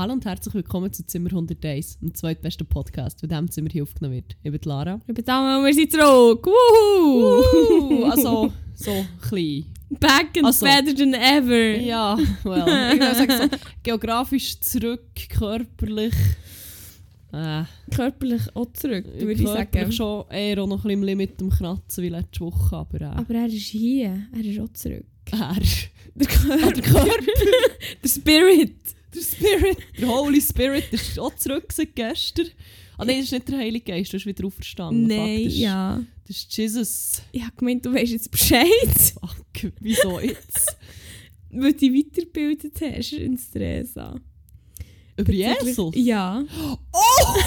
Hallo und herzlich willkommen zu Zimmer 101, dem zweitbesten Podcast, der diesem Zimmer hier aufgenommen wird. Ich bin Lara. Ich bin Dame und wir sind zurück. Wuhu! Uh, also, so klein. Back and Also. better than ever. Ja, well, ich würde sagen, so geografisch zurück, körperlich. Äh, Körperlich auch zurück, würde ich körperlich sagen. schon eher auch noch ein bisschen Limit am Kratzen wie letzte Woche, aber äh, Aber er ist hier. Er ist auch zurück. er, Der Körper. der Körper, Der Spirit. Der Spirit, der Holy Spirit ist auch zurück seit gestern. Ah nein, das ist nicht der Heilige Geist, du bist wieder auferstanden. Nein, Fuck, das ist, ja. Das ist Jesus. Ich habe gemeint, du weißt jetzt Bescheid, Fuck, wieso jetzt? weil du dich weitergebildet hast in Stresa. Über Jesus? Ja. Oh!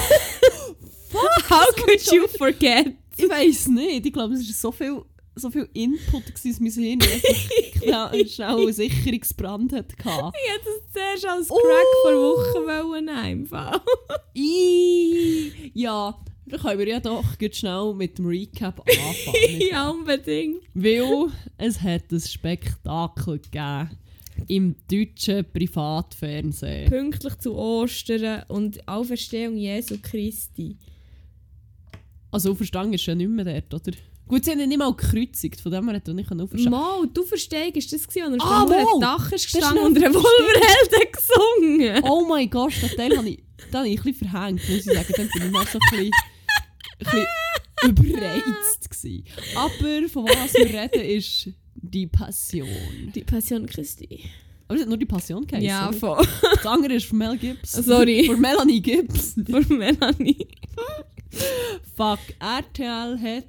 How could you forget? Ich weiß nicht. Ich glaube, es war so viel, so viel Input dass mein Hirn einfach schnell, schnell einen Sicherungsbrand hatte. Ich hätte das zuerst als Oh. Crack vor Wochen wollen, einfach. Ja, dann können wir ja doch schnell mit dem Recap anfangen. ja, unbedingt. Weil es hat ein Spektakel gegeben im deutschen Privatfernsehen. Pünktlich zu Ostern und Auferstehung Jesu Christi. Also Auferstehung ist ja nicht mehr dort, oder? Gut, sie haben ihn nicht mal gekreuzigt, von dem her hat er nicht auferstehen Mal, du verstehst, ist das gewesen, als er Ah, ah, auf Dach ist gestanden und Revolverhelden gesungen? Oh mein Gott, den Teil habe ich, den habe ich ein bisschen verhängt, muss ich sagen. Dann bin ich noch so ein bisschen, ein bisschen überreizt gewesen. Aber von was wir reden, ist die Passion. Die Passion Christi. Aber es hat nur die Passion geheißen. Ja, oder? voll. Das andere ist von Mel Gibson. Sorry. Von Melanie Gibson. Von Melanie. Fuck, RTL hat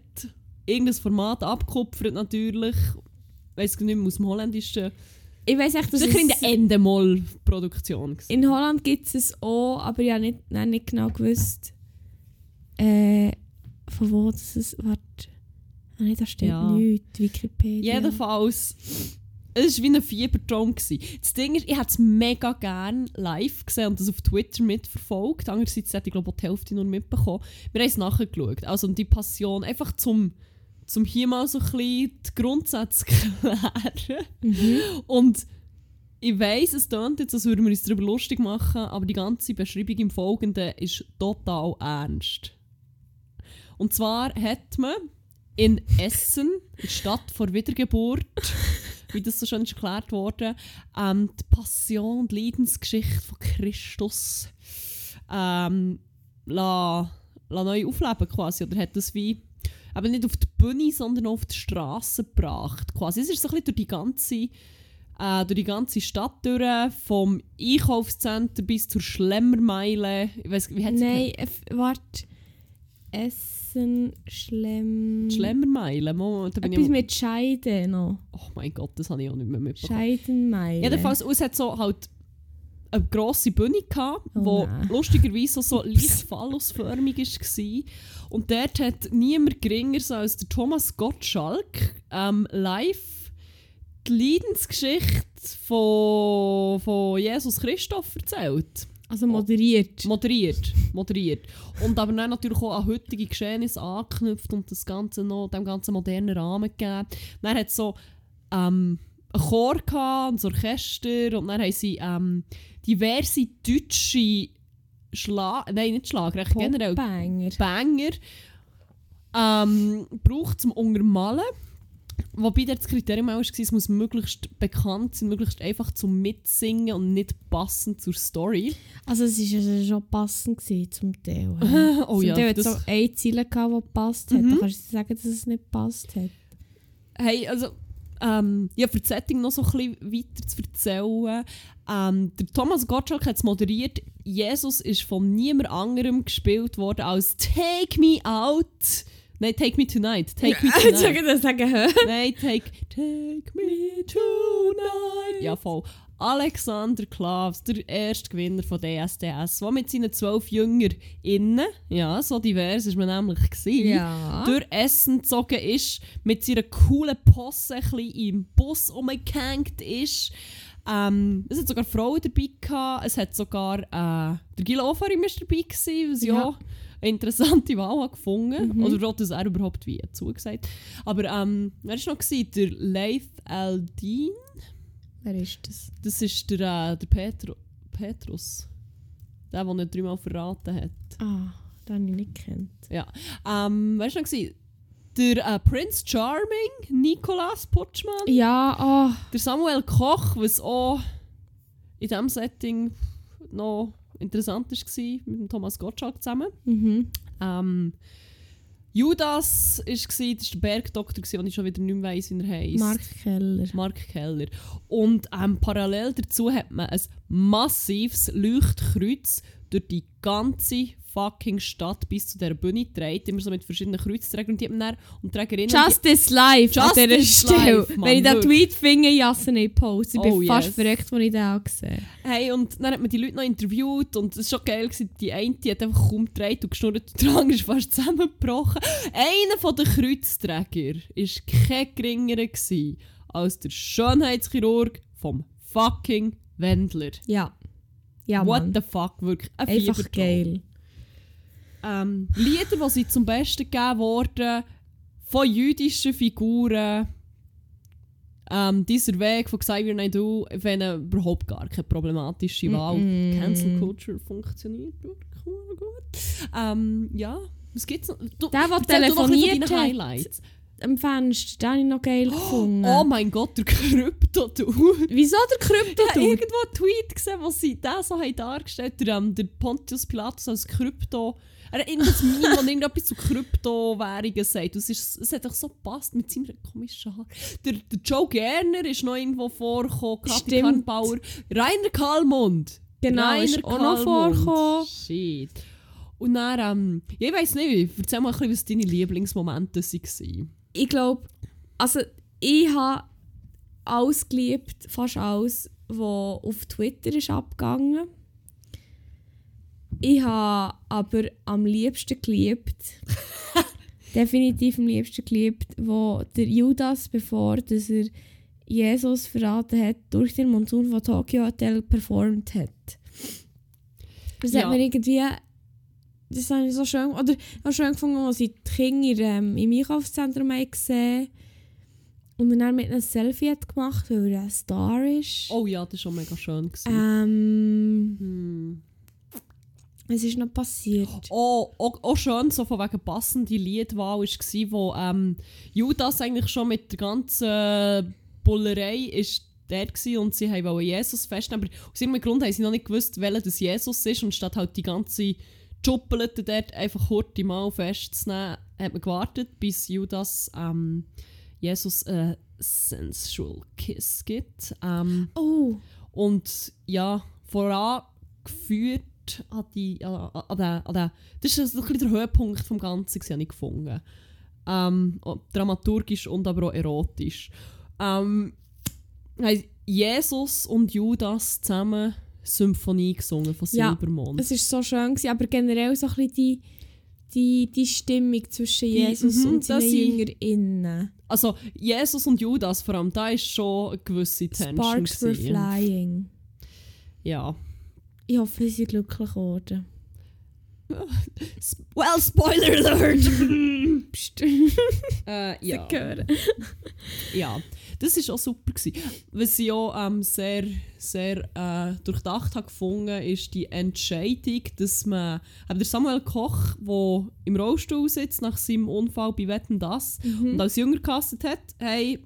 irgendein Format abgekupfert natürlich. Ich weiss nicht mehr, aus dem Holländischen. Ich weiss echt, Das dass war in der Endemol-Produktion. in Holland gibt es es auch, aber ich habe nicht, nein, nicht genau gewusst, äh, von wo das es... Warte. Ah, da steht Ja. nichts. Wikipedia. Jedenfalls, es war wie ein Fiebertraum. gewesen. Das Ding ist, ich hätte es mega gerne live gesehen und das auf Twitter mitverfolgt. Andererseits hätte ich glaube auch die Hälfte nur mitbekommen. Wir haben es nachgeschaut. Also die Passion, einfach zum, zum hier mal so ein bisschen die Grundsätze klären. Mhm. Und ich weiss, es klingt jetzt, als würden wir uns darüber lustig machen, aber die ganze Beschreibung im Folgenden ist total ernst. Und zwar hat man in Essen, in der Stadt vor Wiedergeburt, wie das so schön ist erklärt wurde, ähm, die Passion und Leidensgeschichte von Christus ähm, la, la neu aufleben quasi. Oder hat das wie eben nicht auf die Bühne, sondern auf die Straße gebracht. Quasi. Es ist so ein bisschen durch die ganze, äh, durch die ganze Stadt durch, vom Einkaufszentrum bis zur Schlemmermeile. Ich weiss, wie hat Nein, warte. Essen, Schlemm... Schlemmermeile? Moment, da bin Etwas ich... mit Scheide noch. Oh mein Gott, das habe ich auch nicht mehr mitbekommen. Scheidenmeile. Jedenfalls, es hat so halt eine grosse Bühne gehabt, Oh wo nein. lustigerweise so leicht phallusförmig war. Und dort hat niemand geringer als der Thomas Gottschalk ähm, live die Leidensgeschichte von, von Jesus Christoph erzählt. Also moderiert. Moderiert, moderiert. Und aber dann natürlich auch an heutige Geschehnisse angeknüpft und das Ganze noch dem ganzen modernen Rahmen gegeben. Dann hat so ähm, einen Chor gehabt und ein Orchester und dann haben sie ähm, diverse deutsche Schlag... Nein, nicht Schlagrecht, generell Banger. Banger ähm, braucht zum Untermalen. Wobei das Kriterium auch war, es muss möglichst bekannt sein, möglichst einfach zum Mitsingen und nicht passend zur Story. Also es war also schon passend gewesen, zum Teil. Oh zum ja, Teil hat es das- so eine Ziele gehabt, die gepasst hat. Mhm. Dann kannst du sagen, dass es nicht gepasst hat. Hey, also, ähm, ja, für das Setting noch so ein bisschen weiter zu erzählen. Ähm, der Thomas Gottschalk hat es moderiert. Jesus ist von niemand anderem gespielt worden als Take Me Out. Nein, Take Me Tonight. Take Me Ich Tonight. würde sagen? Nein, take, take Me Tonight. Ja, voll. Alexander Klavs, der erste Gewinner von DSDS, der mit seinen zwölf Jüngern innen, ja, so divers ist man nämlich gewesen, Ja. durch Essen gezogen ist, mit seiner coolen Posse ein im Bus umgehängt ist. Ähm, es hat sogar Frauen dabei gehabt, es hat sogar äh, der Gil Ofarim ist dabei gewesen, was ja. Ja. eine interessante Wahl hat gefunden. Mhm. Oder dass er überhaupt wie zugesagt. Aber ähm, wer war noch? Gewesen? Der Leith Aldin. Wer ist das? Das ist der, äh, der Petro, Petrus. Der, der ihn dreimal verraten hat. Ah, den habe ich nicht gekannt. Ähm, weißt du noch, gewesen? der äh, Prince Charming, Nicolas Putschmann, Ja, ah. der Samuel Koch, was auch in diesem Setting noch interessant war, mit dem Thomas Gottschalk zusammen. Mhm. Ähm, Judas war, das war der Bergdoktor, den ich schon wieder nicht mehr weiss, wie er heisst. Mark Keller. Mark Keller. Und ähm, parallel dazu hat man ein massives Leuchtkreuz durch die ganze fucking Stadt bis zu dieser Bühne gedreht. Immer so mit verschiedenen Kreuzträgern und die haben dann, und Trägerinnen... Justice Live an dieser Justice Stelle. Live, Mann, Wenn ich den. Tweet finde, jasse nicht Post. Ich bin Oh, fast yes. verreckt, als ich den auch gesehen Hey, und dann hat man die Leute noch interviewt und es war schon geil, gewesen. die eine die hat einfach kaum gedreht und geschnurrt und der andere ist fast zusammengebrochen. Einer von den Kreuzträger war kein geringerer gewesen als der Schönheitschirurg vom fucking Wendler. Ja. Ja, What Mann. the fuck, wirklich ein Einfach Fiebertraum. geil. Ähm, Lieder, die sie zum Besten gegeben wurden, von jüdischen Figuren, ähm, dieser Weg von Xavier Naidoo, wenn überhaupt gar keine problematische Wahl. Mm-mm. Cancel Culture funktioniert wirklich gut. Ähm, ja, was gibt's noch? Du, Der, der telefoniert hat. Am Fenster, den habe ich noch geil gefunden. Oh mein Gott, der Krypto-Dude. Wieso der krypto Ich habe irgendwo einen Tweet gesehen, wo sie das so haben dargestellt haben, der, ähm, der Pontius Pilatus als Krypto. Er hat irgendwas Meme, wo irgendetwas zu Kryptowährungen sagt. Das ist, es hat doch so gepasst mit seinem komischen Haar. Der, der Joe Gerner ist noch irgendwo vorgekommen, Kathi Stimmt. Karnbauer. Rainer Kalmund. Genau, Rainer ist auch noch vorgekommen. Shit. Und dann, ähm, ich weiss nicht, erzähl mal ein bisschen, was deine Lieblingsmomente waren. Ich glaube, also ich habe alles geliebt, fast alles, was auf Twitter ist abgegangen. Ich habe aber am liebsten geliebt, definitiv am liebsten geliebt, wo der Judas, bevor dass er Jesus verraten hat, durch den Monsun von Tokyo Hotel performt hat. Das Ja. hat mir irgendwie das habe ich so schön, oder ich habe schön gefunden, als ich die Kinder ähm, im Einkaufszentrum gesehen und dann mit einem Selfie hat gemacht, weil er ein Star ist. Oh ja, das war schon mega schön. Ähm, Hm. Was ist noch passiert? Oh, auch, auch schön, so von wegen passende Liedwahl war, wo ähm, Judas eigentlich schon mit der ganzen Bullerei ist dort gsi und sie wollten Jesus festnehmen. Aber aus irgendeinem Grund haben sie noch nicht gewusst, welcher das Jesus ist. Und statt halt die ganze Schuppelete dort einfach kurz mal festzunehmen, hat man gewartet, bis Judas ähm, Jesus einen sensual Kiss gibt. Ähm, Oh, und ja, vorangeführt an die. An, an, an den, das so ein bisschen der Höhepunkt vom Ganzen, habe ich gefunden. Ähm, dramaturgisch und aber auch erotisch. Ähm, Jesus und Judas zusammen Symphonie gesungen von Ja, Silbermond. es war so schön, gewesen, aber generell so ein bisschen die, die, die Stimmung zwischen Jesus mhm, und seinen JüngerInnen. also Jesus und Judas vor allem, da ist schon eine gewisse Tension. Sparks were flying. Ja. Ich hoffe, sie sind glücklich geworden. Well, Spoiler Alert! Äh, ja. Ja, das war auch super. Gewesen. Was ich auch ähm, sehr, sehr äh, durchdacht habe gefunden, ist die Entscheidung, dass man eben der Samuel Koch, der im Rollstuhl sitzt nach seinem Unfall bei Wetten das und als Jünger gecastet hat, hey,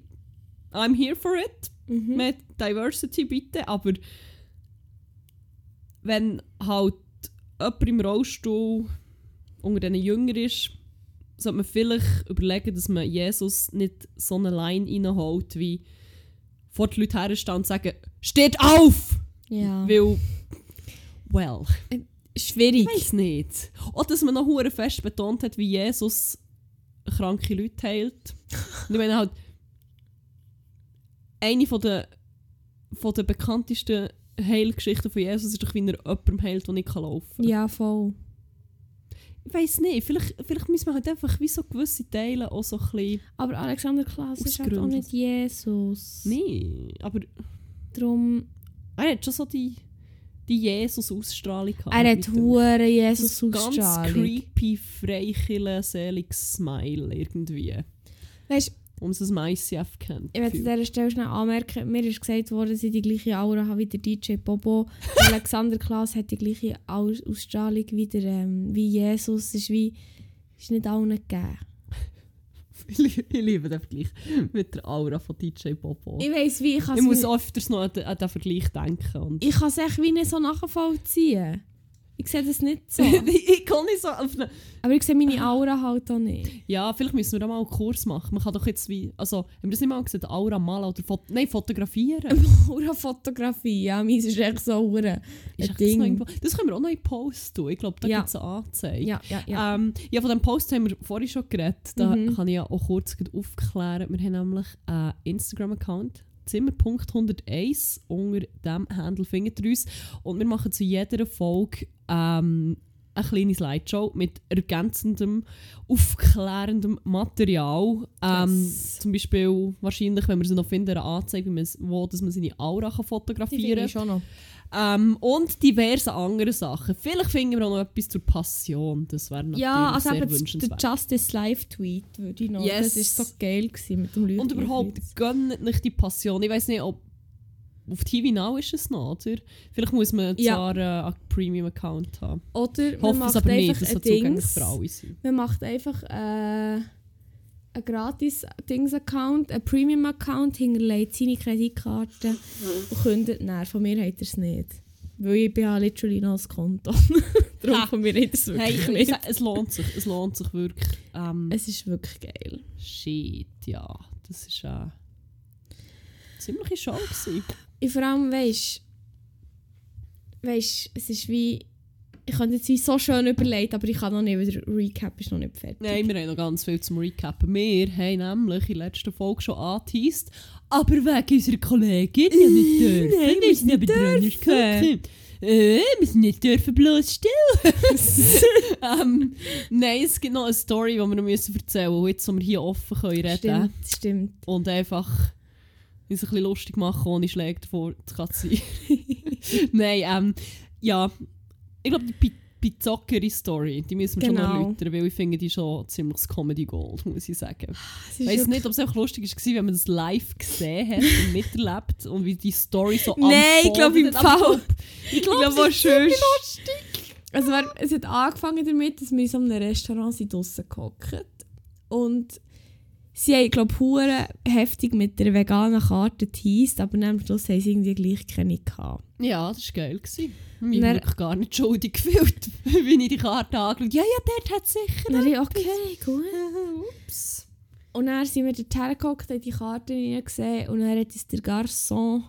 I'm here for it, Mhm. mit Diversity bitte, aber wenn halt jemand im Rollstuhl unter diesen Jünger ist, sollte man vielleicht überlegen, dass man Jesus nicht so eine Line reinholt, wie vor die Leute herstehen und sagen, steht auf! Ja. Weil, well, Schwierig. ich weiß nicht. Oder dass man noch fest betont hat, wie Jesus kranke Leute heilt. Und ich meine halt, eine von der, von der bekanntesten Heilgeschichten von Jesus ist doch, wie er jemandem heilt, der nicht laufen kann. Ja, voll. Ich weiß nicht, vielleicht, vielleicht müssen wir halt einfach wie so gewisse Teile auch so ein bisschen... Aber Alexander Klaas ist halt auch nicht Jesus. Nee, aber Darum, er hat schon so die, die Jesus-Ausstrahlung gehabt. er hat mit dem- hure das Jesus ganz creepy, freikille, seliges Smile irgendwie. Weißt man es als ICF kennt. Ich werde an dieser Stelle schnell anmerken, mir ist gesagt worden, dass ich die gleiche Aura habe wie der DJ Bobo. Alexander Klaas hat die gleiche Aus- Ausstrahlung wie, der, ähm, wie Jesus. Es ist wie, ist nicht allen gegeben. Ich liebe- den Vergleich mit der Aura von DJ Bobo. Ich weiss wie, ich Ich muss öfters noch an den, an den Vergleich denken. Ich kann es echt wie nicht so nachvollziehen. Ich sehe das nicht so. ich kann nicht so auf eine... Aber ich sehe meine Aura halt auch nicht. Ja, vielleicht müssen wir da mal einen Kurs machen. Man kann doch jetzt wie... Also, haben wir das nicht mal gesagt? Aura malen oder... Fot Nein, fotografieren. Aura-Fotografie, ja, meins ist echt so Aura. Ist das, Ding. irgendwo? das können wir auch noch in Post tun. Ich glaube, da Ja. gibt es eine Anzeige. Ja, ja, ja. Ähm, ja, von diesem Post haben wir vorhin schon geredet. Da Mhm. kann ich ja auch kurz aufklären. Wir haben nämlich einen Instagram-Account, Zimmer.101. Unter diesem Handle findet ihr uns. Und wir machen zu jeder Folge ähm, eine kleine Slideshow mit ergänzendem, aufklärendem Material. Ähm, Yes. Zum Beispiel wahrscheinlich, wenn wir sie noch finden, eine Anzeige, wie man es- wo dass man seine Aura kann fotografieren noch. Ähm, und diverse andere Sachen. Vielleicht finden wir auch noch etwas zur Passion. Das wäre natürlich Ja, also sehr das- der wünschenswert. Justice Live Tweet würde ich noch. Yes. Das war so geil gewesen mit dem Leuchten. Und überhaupt, gönnt nicht die Passion. Ich weiß nicht, ob auf TV Now ist es noch, oder? Vielleicht muss man Ja. zwar äh, einen Premium-Account haben. Oder man hoffe macht es aber nicht, einfach dass ein Dings. für alle sein. Man macht einfach äh, einen gratis Dings-Account, einen Premium-Account, hinterlegt seine Kreditkarte und kündet dann. Von mir hat er es nicht. Weil ich bin ja literally noch das Konto. Darum von mir hat es wirklich Hey, ich nicht. es lohnt sich. Es lohnt sich wirklich. Ähm, Es ist wirklich geil. shit, ja. Das ist eine ziemliche Show gewesen. Ich vor allem weisst, weisst, es ist wie. Ich könnte jetzt so schön überlegt, aber ich kann noch nicht, weil der Recap ist noch nicht fertig. Nein, wir haben noch ganz viel zum Recappen. Wir haben nämlich in der letzten Folge schon angeteased, aber wegen unserer Kollegin ja nicht dürfen. Nein, wir müssen nicht dürfen. Äh, wir sind nicht dürfen bloß still. ähm, nein, es gibt noch eine Story, die wir noch müssen erzählen müssen, jetzt, wo wir hier offen können reden Stimmt, stimmt. und einfach uns ein bisschen lustig machen, ohne Schläge davor zu kassieren. Nein, ähm, ja, ich glaube, die Pi- Pizzoccheri-Story, die müssen wir schon Genau. noch erläutern, weil ich finde die schon ziemlich das Comedy Gold, muss ich sagen. Es Ich weiß nicht, ob es einfach lustig war, wenn man das live gesehen hat und miterlebt und wie die Story so Nein, ich glaube im Fall. Ich glaube, glaub, es ziemlich lustig. Also es hat angefangen damit, dass wir in so einem Restaurant sind draussen gehockt und sie haben, glaube ich, heftig mit der veganen Karte geteased, aber am Schluss haben sie irgendwie gleich keine gehabt. Ja, das war geil. gewesen. Ich habe mich gar nicht schuldig gefühlt, wie ich die Karte angeschaut Ja, ja, dort hat es sicher dann habe ich, okay, gut. Ups. Und dann sind wir dort hergeguckt, haben die Karte gesehen und dann hat uns der Garçon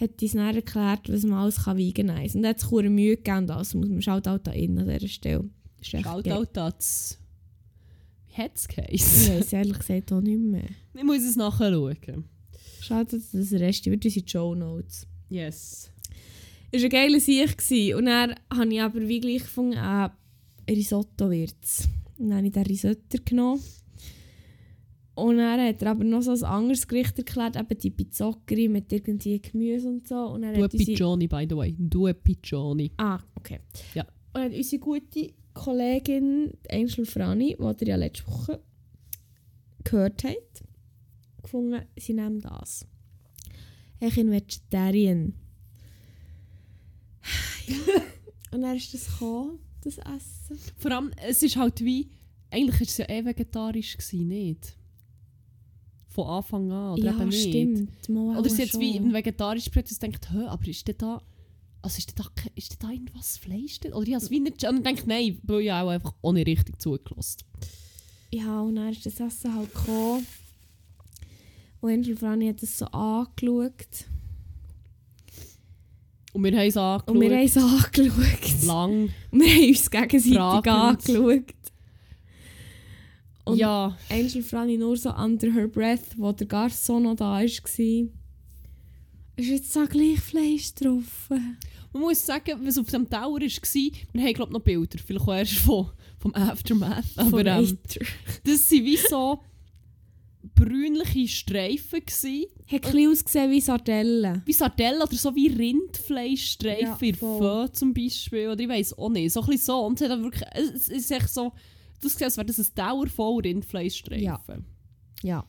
hat uns dann erklärt, was man alles kann wiegen kann. Und er hat verdammt Mühe gegeben und alles muss man schaut auch da in an dieser Stelle. Shoutout an das... Hat es Ich geheißen? weiß ehrlich gesagt auch nicht mehr. Ich muss es nachschauen. Schaut an das Rest, wird unsere Show Notes. Yes. Es war ein geiler Sieg. Und dann habe ich aber wie gleich gefunden, äh, Risotto wird es. Und dann habe ich den Risotto genommen. Und dann hat er aber noch so ein anderes Gericht erklärt, eben die Pizzoccheri mit irgendwie Gemüse und so. Und dann Due by the way. Due Pigioni. Ah, okay. Ja. Und dann hat unsere gute Kollegin Angel Frani, die ihr ja letzte Woche gehört habt, gefunden, sie nehmen das. Ich bin Vegetarian. ja. Und dann ist das gekommen, das Essen. Vor allem, es ist halt wie... Eigentlich war es ja eh vegetarisch, gewesen, nicht? Von Anfang an, oder ja, eben nicht? stimmt. Mal Oder ist jetzt wie schon. ein vegetarisches Projekt, das denkt, hä, aber ist denn da... Also ist da, ist da irgendwas Fleisch drin? Oder ich habe es wie nicht... Und denke nein, weil ich auch einfach nicht richtig zugelassen. Ja, und dann ist das Essen halt gekommen. Und Angel Frani hat das so angeschaut. Und wir haben es angeschaut. Und wir haben es angeschaut. lang. Und wir haben uns gegenseitig Fragend. angeschaut. Und ja, Angel Franny nur so under her breath, wo der Garçon noch da war. Ist jetzt so gleich Fleisch drauf? man muss sagen, was auf dem Tower war, wir haben glaube noch Bilder, vielleicht auch erst von, vom Aftermath. Aber Vom ähm, das waren wie so brünliche Streifen. Gewesen. Hat ein bisschen ausgesehen wie Sardellen. Wie Sardellen oder so wie Rindfleischstreifen Ja, in zum Beispiel. Oder ich weiß auch nicht. So ein bisschen so. Und es hat wirklich, es ist echt so, das aus, als wäre das ein Tower voll Rindfleischstreifen. Ja. Ja.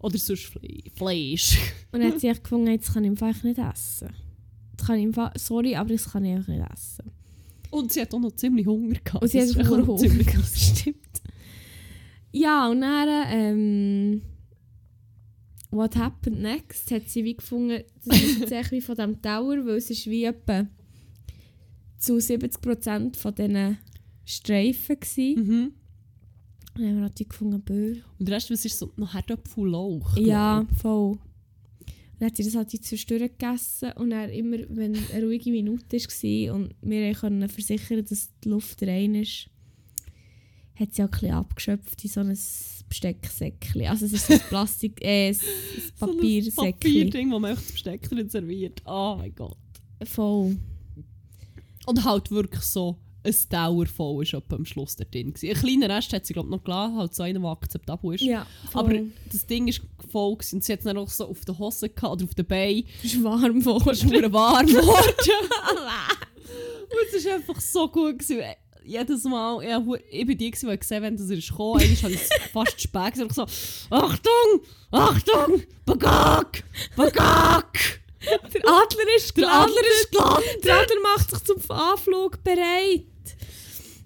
Oder sonst Fle Fleisch. Und dann hat sie echt gefunden, jetzt kann ich einfach nicht essen. Das kann ich einfach, sorry, aber das kann ich einfach nicht essen. Und sie hat auch noch ziemlich Hunger gehabt. Und sie Das hat auch echt Hunger. krass. Stimmt. Ja, und dann, ähm, what happened next, hat sie wie gefunden, das ist jetzt echt wie von diesem Tower, weil es ist wie etwa zu 70% von diesen Streifen war. Mhm. Und dann haben wir natürlich gefunden, Böhr. Und der Rest was ist so noch Herdöpfel Lauch. Ja, voll. Und dann hat sie das halt zwischendurch gegessen und dann immer, wenn eine ruhige Minute war und wir konnten versichern, dass die Luft rein ist, hat sie auch ein bisschen abgeschöpft in so ein Bestecksäckchen. Also es ist so ein Plastik, äh, ein So ein Papiersäckchen. Papierding, wo man das Besteck drin serviert. Oh mein Gott. Voll. Und halt wirklich so ein voll ist am Schluss da drin. gewesen. Ein kleiner Rest hat sie glaube noch gelassen, halt so einer, der akzeptabel ist. Ja. Aber das Ding ist voll gewesen. und sie hat es dann auch so auf den Hosen gehabt oder auf den Beinen. es ist warm Es geworden. ist verdammt warm geworden. und es war einfach so gut. Gewesen. Jedes Mal, ja, ich bin die, die gesehen dass er ist gekommen ist. habe ich es fast spät gesagt. so, Achtung, Achtung, Bagag, Bagag. Der Adler ist Der gelandet. Adler ist gelandet. Der Adler macht sich zum Anflug bereit.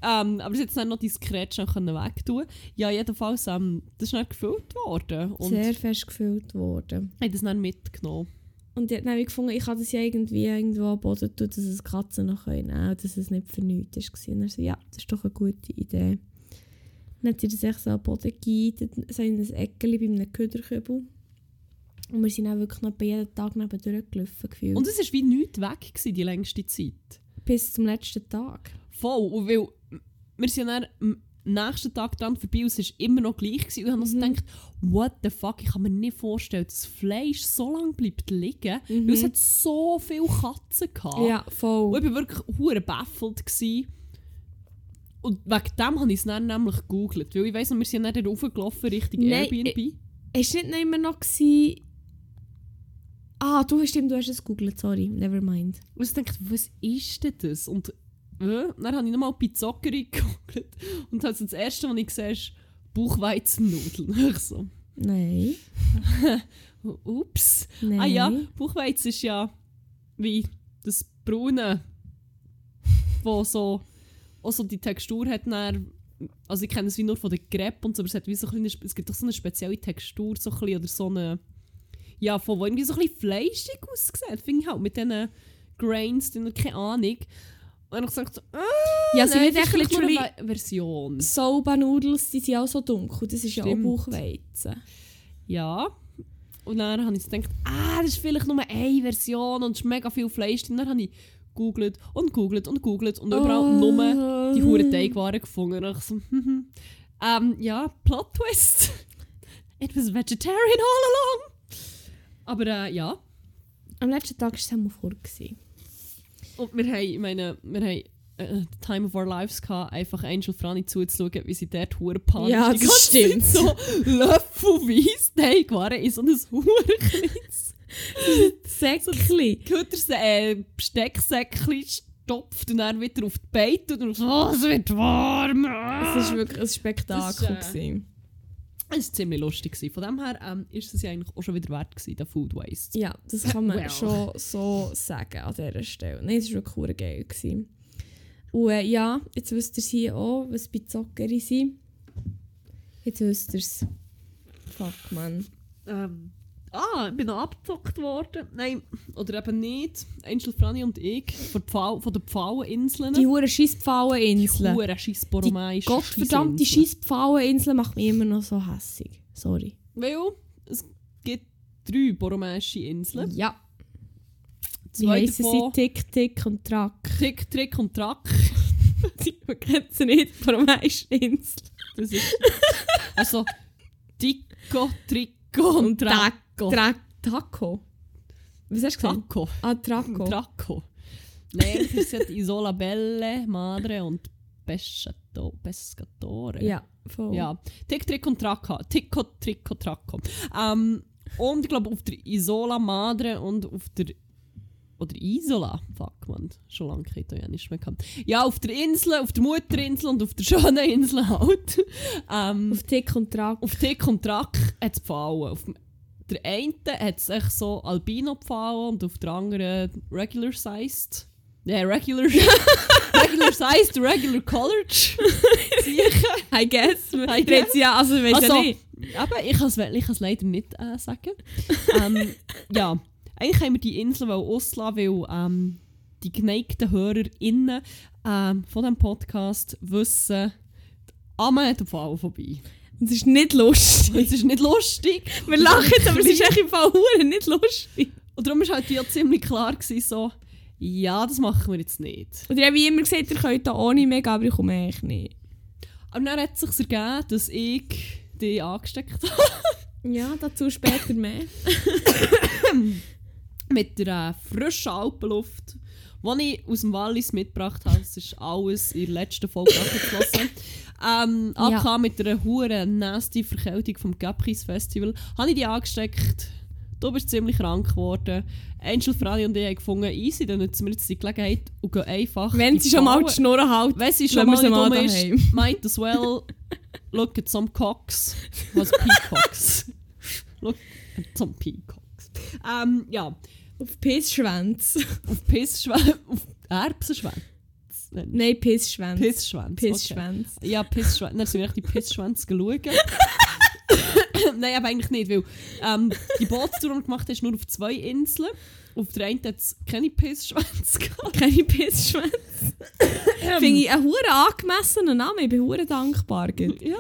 Ähm, aber es dann noch diskret schon wegtun Ja, jedenfalls, ähm, das ist dann gefüllt worden. Und Sehr fest gefüllt worden. ich habe das dann mitgenommen. Und dann wie gefunden, ich kann das ja irgendwie irgendwo am Boden tun, dass es Katzen noch können, dass es nicht für nichts war. Und er so, ja, das ist doch eine gute Idee. Dann hat sie das echt so am Boden gegeben, so in ein Eckchen bei einem Köderkübel. Und wir sind dann wirklich noch bei jedem Tag neben durchgelaufen gefühlt. Und es war wie nichts weg gewesen, die längste Zeit. bis zum letzten Tag. Voll. Und weil wir sind dann am nächsten Tag dran vorbei und es war immer noch gleich. Gewesen. Und ich habe noch so Mhm. gedacht, what the fuck, ich kann mir nicht vorstellen, dass Fleisch so lange bleibt liegen. Mhm. Weil es hat so viele Katzen gehabt. Ja, voll. Und ich war wirklich hure baffelt. Gewesen. Und wegen dem habe ich es dann nämlich gegoogelt. Weil ich weiss noch, wir sind dann raufgelaufen Richtung Nein, Airbnb. Es war nicht immer noch... Gewesen... Ah, du, stimmt, du hast es gegoogelt, sorry, never mind. Und ich dachte, was ist denn das? Und äh, dann habe ich nochmal Pizzoccheri gegoogelt. Und also das erste, was ich sehe, ist Buchweizennudeln. Ich so, Nein, ups. nein. Ah ja, Buchweizen ist ja wie das Braune, wo so, auch so die Textur hat. Dann, also ich kenne es wie nur von den Crepe und so, aber es, hat wie so ein bisschen, es gibt doch so eine spezielle Textur so ein bisschen, oder so eine, ja, von wo irgendwie so ein bisschen fleischig aussieht, finde ich halt, mit diesen Grains, drin, keine Ahnung. Und ich gesagt, ah, Ja, sie nein, das ist literally... eine Ve- Version. Soba-Nudels, die sind auch so dunkel. Das ist ja auch Stimmt. Bauchweizen. Ja. Und dann habe ich so gedacht, ah, das ist vielleicht nur eine Version und es ist mega viel Fleisch drin. Dann habe ich googelt und googelt und googelt und überall nur die hure Teigwaren gefunden. Und ich so, hm, ähm, ja, Plot Twist. It was vegetarian all along. Aber äh, ja. Am letzten Tag war es gewesen. Und wir haben, ich meine, wir haben äh, the Time of Our Lives gehabt, einfach Angel Franny zuzuschauen, wie sie dort hure panisch Ja, die das Zeit stimmt. so löffelweise Teigwaren in so ein hure kleines Säckchen. Güters äh, Bestecksäckchen stopft und dann wieder auf die Beine und so, oh, es wird warm. Es war wirklich ein Spektakel. Das ist, äh, gewesen. Es war ziemlich lustig. Gewesen. Von dem her ähm, ist es ja eigentlich auch schon wieder wert gewesen, der Food Waste. Ja, das kann man Well. schon so sagen an dieser Stelle. Nein, es war wirklich geil. Gewesen. Und äh, ja, jetzt wisst ihr hier auch, was Pizzoccheri sind. Jetzt wisst ihr es. Fuck, man. Ähm, ah, ich bin noch abgezockt worden. Nein, oder eben nicht. Angel Franny und ich von, Pfau von den Pfaueninseln. Die hure Scheisspfaueninseln. Hure Scheissboromeische Die gottverdammte Scheissinseln. Scheisspfaueninsel macht mich immer noch so hässig. Sorry. Weil es gibt drei boromeische Inseln. Ja. Wie Zwei sie? davon Tick, Tick und Track. Tick, Trick und Track. Man kennt sie nicht, Insel. Das ist also Tico, Trico und Tracco. Tra Taco. Was hast du gesagt? Taco. Ah, Traco. Tracco. Nein, das sind Isola Belle, Madre und Pescato, Pescatore. Ja, voll. Ja, Tick, Trick und Tracco. Tico, Trico, Tracco. Ähm, und ich glaube auf der Isola Madre und auf der oder Isola, fuck man, schon lange kein Italienisch mehr gehabt. Ja, auf der Insel, auf der Mutterinsel und auf der schönen Insel halt. ähm, Auf Tick und Trag. auf Tick und Track hat es. Auf dem- der einen hat es echt so Albino-Pfauen und auf der anderen regular sized. Ja, regular. regular sized, regular colored. I guess. I guess. ja, also weiß Also, ja nicht. Aber ich kann es ich kann's leider nicht äh, sagen. ähm, ja, eigentlich haben wir die Insel auslassen, weil ähm, die geneigten HörerInnen ähm, von diesem Podcast wissen, Amme hat den Fall Es ist nicht lustig. Es ist nicht lustig. Wir lachen jetzt, aber es ist echt im Fall hure nicht lustig. Und darum war halt ja ziemlich klar, gewesen, so, ja, das machen wir jetzt nicht. Und ich habe wie immer gesagt, ihr könnt da ohne mich, aber ich komme echt nicht. Aber dann hat es sich ergeben, dass ich die angesteckt habe. Ja, dazu später mehr. mit der äh, frischen Alpenluft, die ich aus dem Wallis mitgebracht habe. Das ist alles in der letzten Folge nachgeflossen. Ähm, Ja. AK mit einer huren nasty Verkältung vom Gapris Festival habe ich die angesteckt. Du bist ziemlich krank geworden. Angel, Frani und ich haben gefunden, easy, dann nutzen wir jetzt die Gelegenheit und gehen einfach Wenn sie schon mal die Schnurren halten, Wenn sie schon mal nicht mal dumm daheim. ist, might as well look at some cocks. Was Peacocks. look at some Peacocks. Ähm, ja, auf Pissschwänze. auf Pissschwänze, auf Erbsenschwänze. Nein, Pissschwänze. Pissschwänze. Pissschwänze. Okay. Ja, Pissschwänze. Dann sind wir echt die Pissschwänze schauen. Nein, aber eigentlich nicht, weil ähm, die Bootstour, gemacht haben, ist nur auf zwei Inseln. Auf der einen hat es keine Pissschwänze gehabt. Keine Pissschwänze. Finde ich einen hure angemessenen Namen. Ich bin hure dankbar. gell. Ja.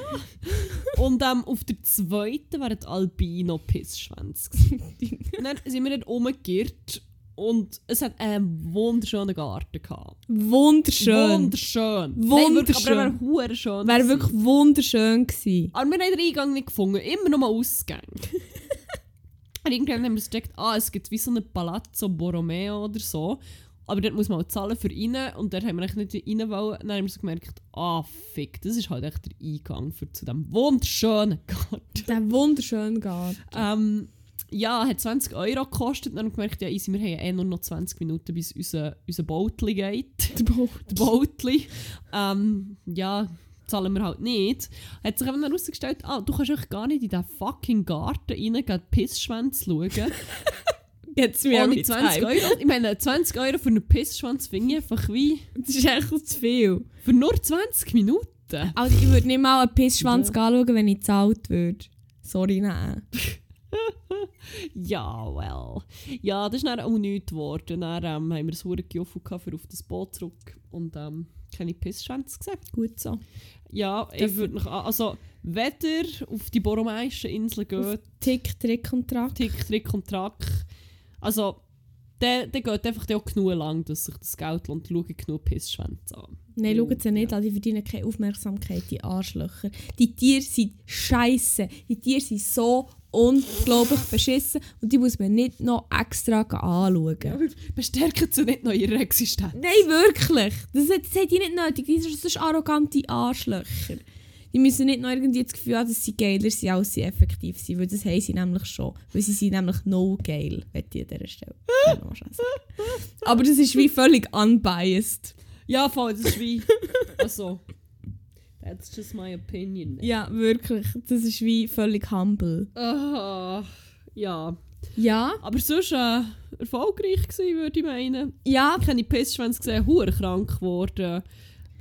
Und ähm, auf der zweiten waren die Albino-Pissschwänze. gewesen. Und dann sind wir dort rumgeirrt und es hat einen wunderschönen Garten gehabt. Wunderschön. Wunderschön. Nein, wirklich, aber er Wunderschön. schön. Wäre wirklich wunderschön gewesen. Aber wir haben den Eingang nicht gefunden, immer noch mal Ausgänge. und irgendwann haben wir gedacht, ah, es gibt wie so ein Palazzo Borromeo oder so. Aber dort muss man auch zahlen für rein und dort haben wir nicht rein wollen. Dann haben wir so gemerkt, ah, fick, das ist halt echt der Eingang für, zu diesem wunderschönen Garten. Der wunderschöne Garten. Ähm, ja, hat 20 Euro gekostet. Dann haben wir gemerkt, ja, easy, wir haben ja eh nur noch 20 Minuten, bis unser, unser Bootli geht. Der Bootli. Ähm, ja, zahlen wir halt nicht. Hat sich eben herausgestellt, ah, du kannst echt gar nicht in diesen fucking Garten rein, gehen Pissschwänze schauen. Jetzt mir Ohne 20 Euro. Ich meine, 20 Euro für einen Pissschwanz finde ich einfach wie Das ist echt zu viel. für nur 20 Minuten. Also ich würde nicht mal einen Pissschwanz anschauen, wenn ich gezahlt würde. Sorry, nein. Ja, well. Ja, das ist dann auch nichts geworden. Dann ähm, haben wir ein hure Gejuffel gehabt, für auf das Boot zurück und ähm, keine Pissschwänze gesehen. Gut so. Ja, ich würde noch... Also, wenn ihr auf die Borromeischen Inseln geht, Tick, Trick und Track. Tick, Trick und Track, also, dann dann geht einfach auch genug lang, dass sich das Geld lohnt. Schaut genug Pissschwänze an. Nein, Ja, schaut sie nicht ja. an, die verdienen keine Aufmerksamkeit, die Arschlöcher. Die Tiere sind scheiße. Die Tiere sind so unglaublich beschissen und die muss man nicht noch extra anschauen. Bestärken sie nicht noch ihre Existenz. Nein, wirklich. Das, hat- das hat die nicht nötig. Die sind sonst arrogante Arschlöcher. Die müssen nicht noch irgendwie das Gefühl haben, dass sie geiler sind, als sie effektiv sind. Weil das haben sie nämlich schon. Weil sie sind nämlich no geil, möchte ich an dieser Stelle. Aber das ist wie völlig unbiased. Ja, voll, das ist wie... also, that's just my opinion. Ja, wirklich. Das ist wie völlig humble. Ah, ja. Ja, Aber sonst äh, erfolgreich gewesen, würde ich meinen. ja. Ich habe die Pissschwänze gesehen, hure krank geworden.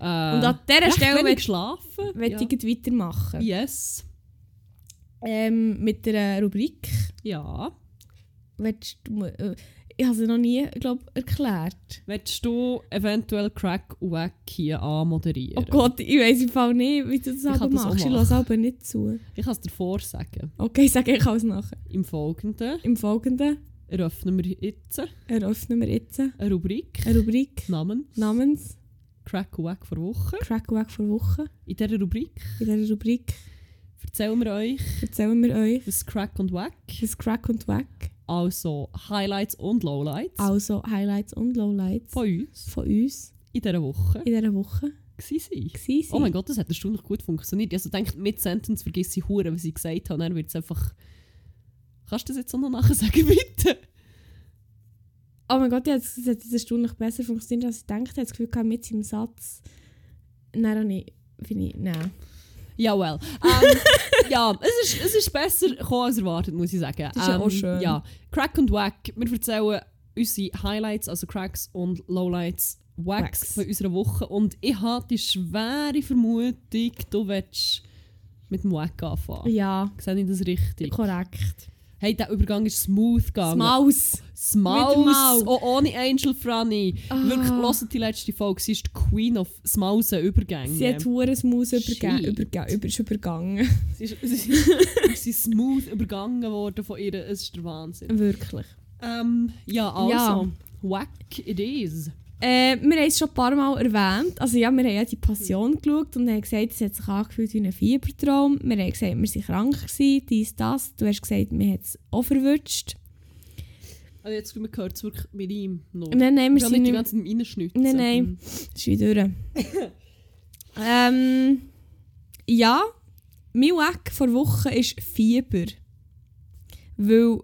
Äh, Und an dieser Stelle will, geschlafen. will ja. ich weitermachen. Yes. Ähm, mit der Rubrik. Ja. Willst du, äh, ich habe sie noch nie, glaube erklärt. Willst du eventuell Crack und Wack hier anmoderieren? Oh Gott, ich weiß im Fall nicht, wie du das aber das machst. Ich machen. höre aber nicht zu. Ich kann es dir vorsagen. Okay, sage ich alles nachher. Im Folgenden Im Folgenden eröffnen wir jetzt eröffnen wir jetzt eine Rubrik eine Rubrik namens namens Crack Wack vor Woche. Crack Wack vor Woche. In dieser Rubrik In dieser Rubrik erzählen wir euch, erzählen wir euch, was Crack und Wack, was Crack und Wack, also Highlights und Lowlights also Highlights und Lowlights von uns von uns in dieser Woche in dieser Woche gewesen Oh mein. Gott, das hat erstaunlich gut funktioniert. Also denkt mit Sentence vergiss ich Hure, was sie gesagt haben. Dann wird es einfach. Kannst du das jetzt auch noch nachher sagen, bitte? Oh mein Gott, es hat jetzt erstaunlich besser funktioniert, als ich gedacht habe. Ich das Gefühl, gehabt, mit seinem Satz. Nein, nicht. Finde ich, nein. Ja, well. Ähm, ja, es ist, es ist besser gekommen als erwartet, muss ich sagen. Das ist ja ähm, auch schön. Ja, Crack und Wack. Wir erzählen unsere Highlights, also Cracks und Lowlights, Wacks Wacks. von unserer Woche. Und ich habe die schwere Vermutung, du willst mit dem Wack anfangen. Ja, Sehe ich das richtig? korrekt. Hey, der Übergang ist smooth gegangen. Maus. Smaus. Mit der Maus. Oh, ohne Angel Franny. Ah. Wirklich, hört die letzte Folge. Sie ist die Queen of Smausen-Übergänge. Sie hat hure Maus übergeben, Shit. übergeben, über, ist übergangen. Sie ist, sie, sie ist smooth übergangen worden von ihr. Es ist der Wahnsinn. Wirklich. Ähm, ja, also. Ja. Whack it is. Äh, wir haben es schon ein paar Mal erwähnt. Also ja, wir haben ja die Passion geschaut und haben gesagt, es hat sich angefühlt wie ein Fiebertraum. Wir haben gesagt, wir waren krank, gewesen, dies, das. Du hast gesagt, mir hat es auch verwünscht. Also jetzt man hört es wirklich mit ihm noch. Nein, nein, wir wir sind nicht die ganze Zeit reinschnitzen. Nein, nein. Das ist wieder durch. ähm, ja, mein Wack vor Wochen ist Fieber. Weil,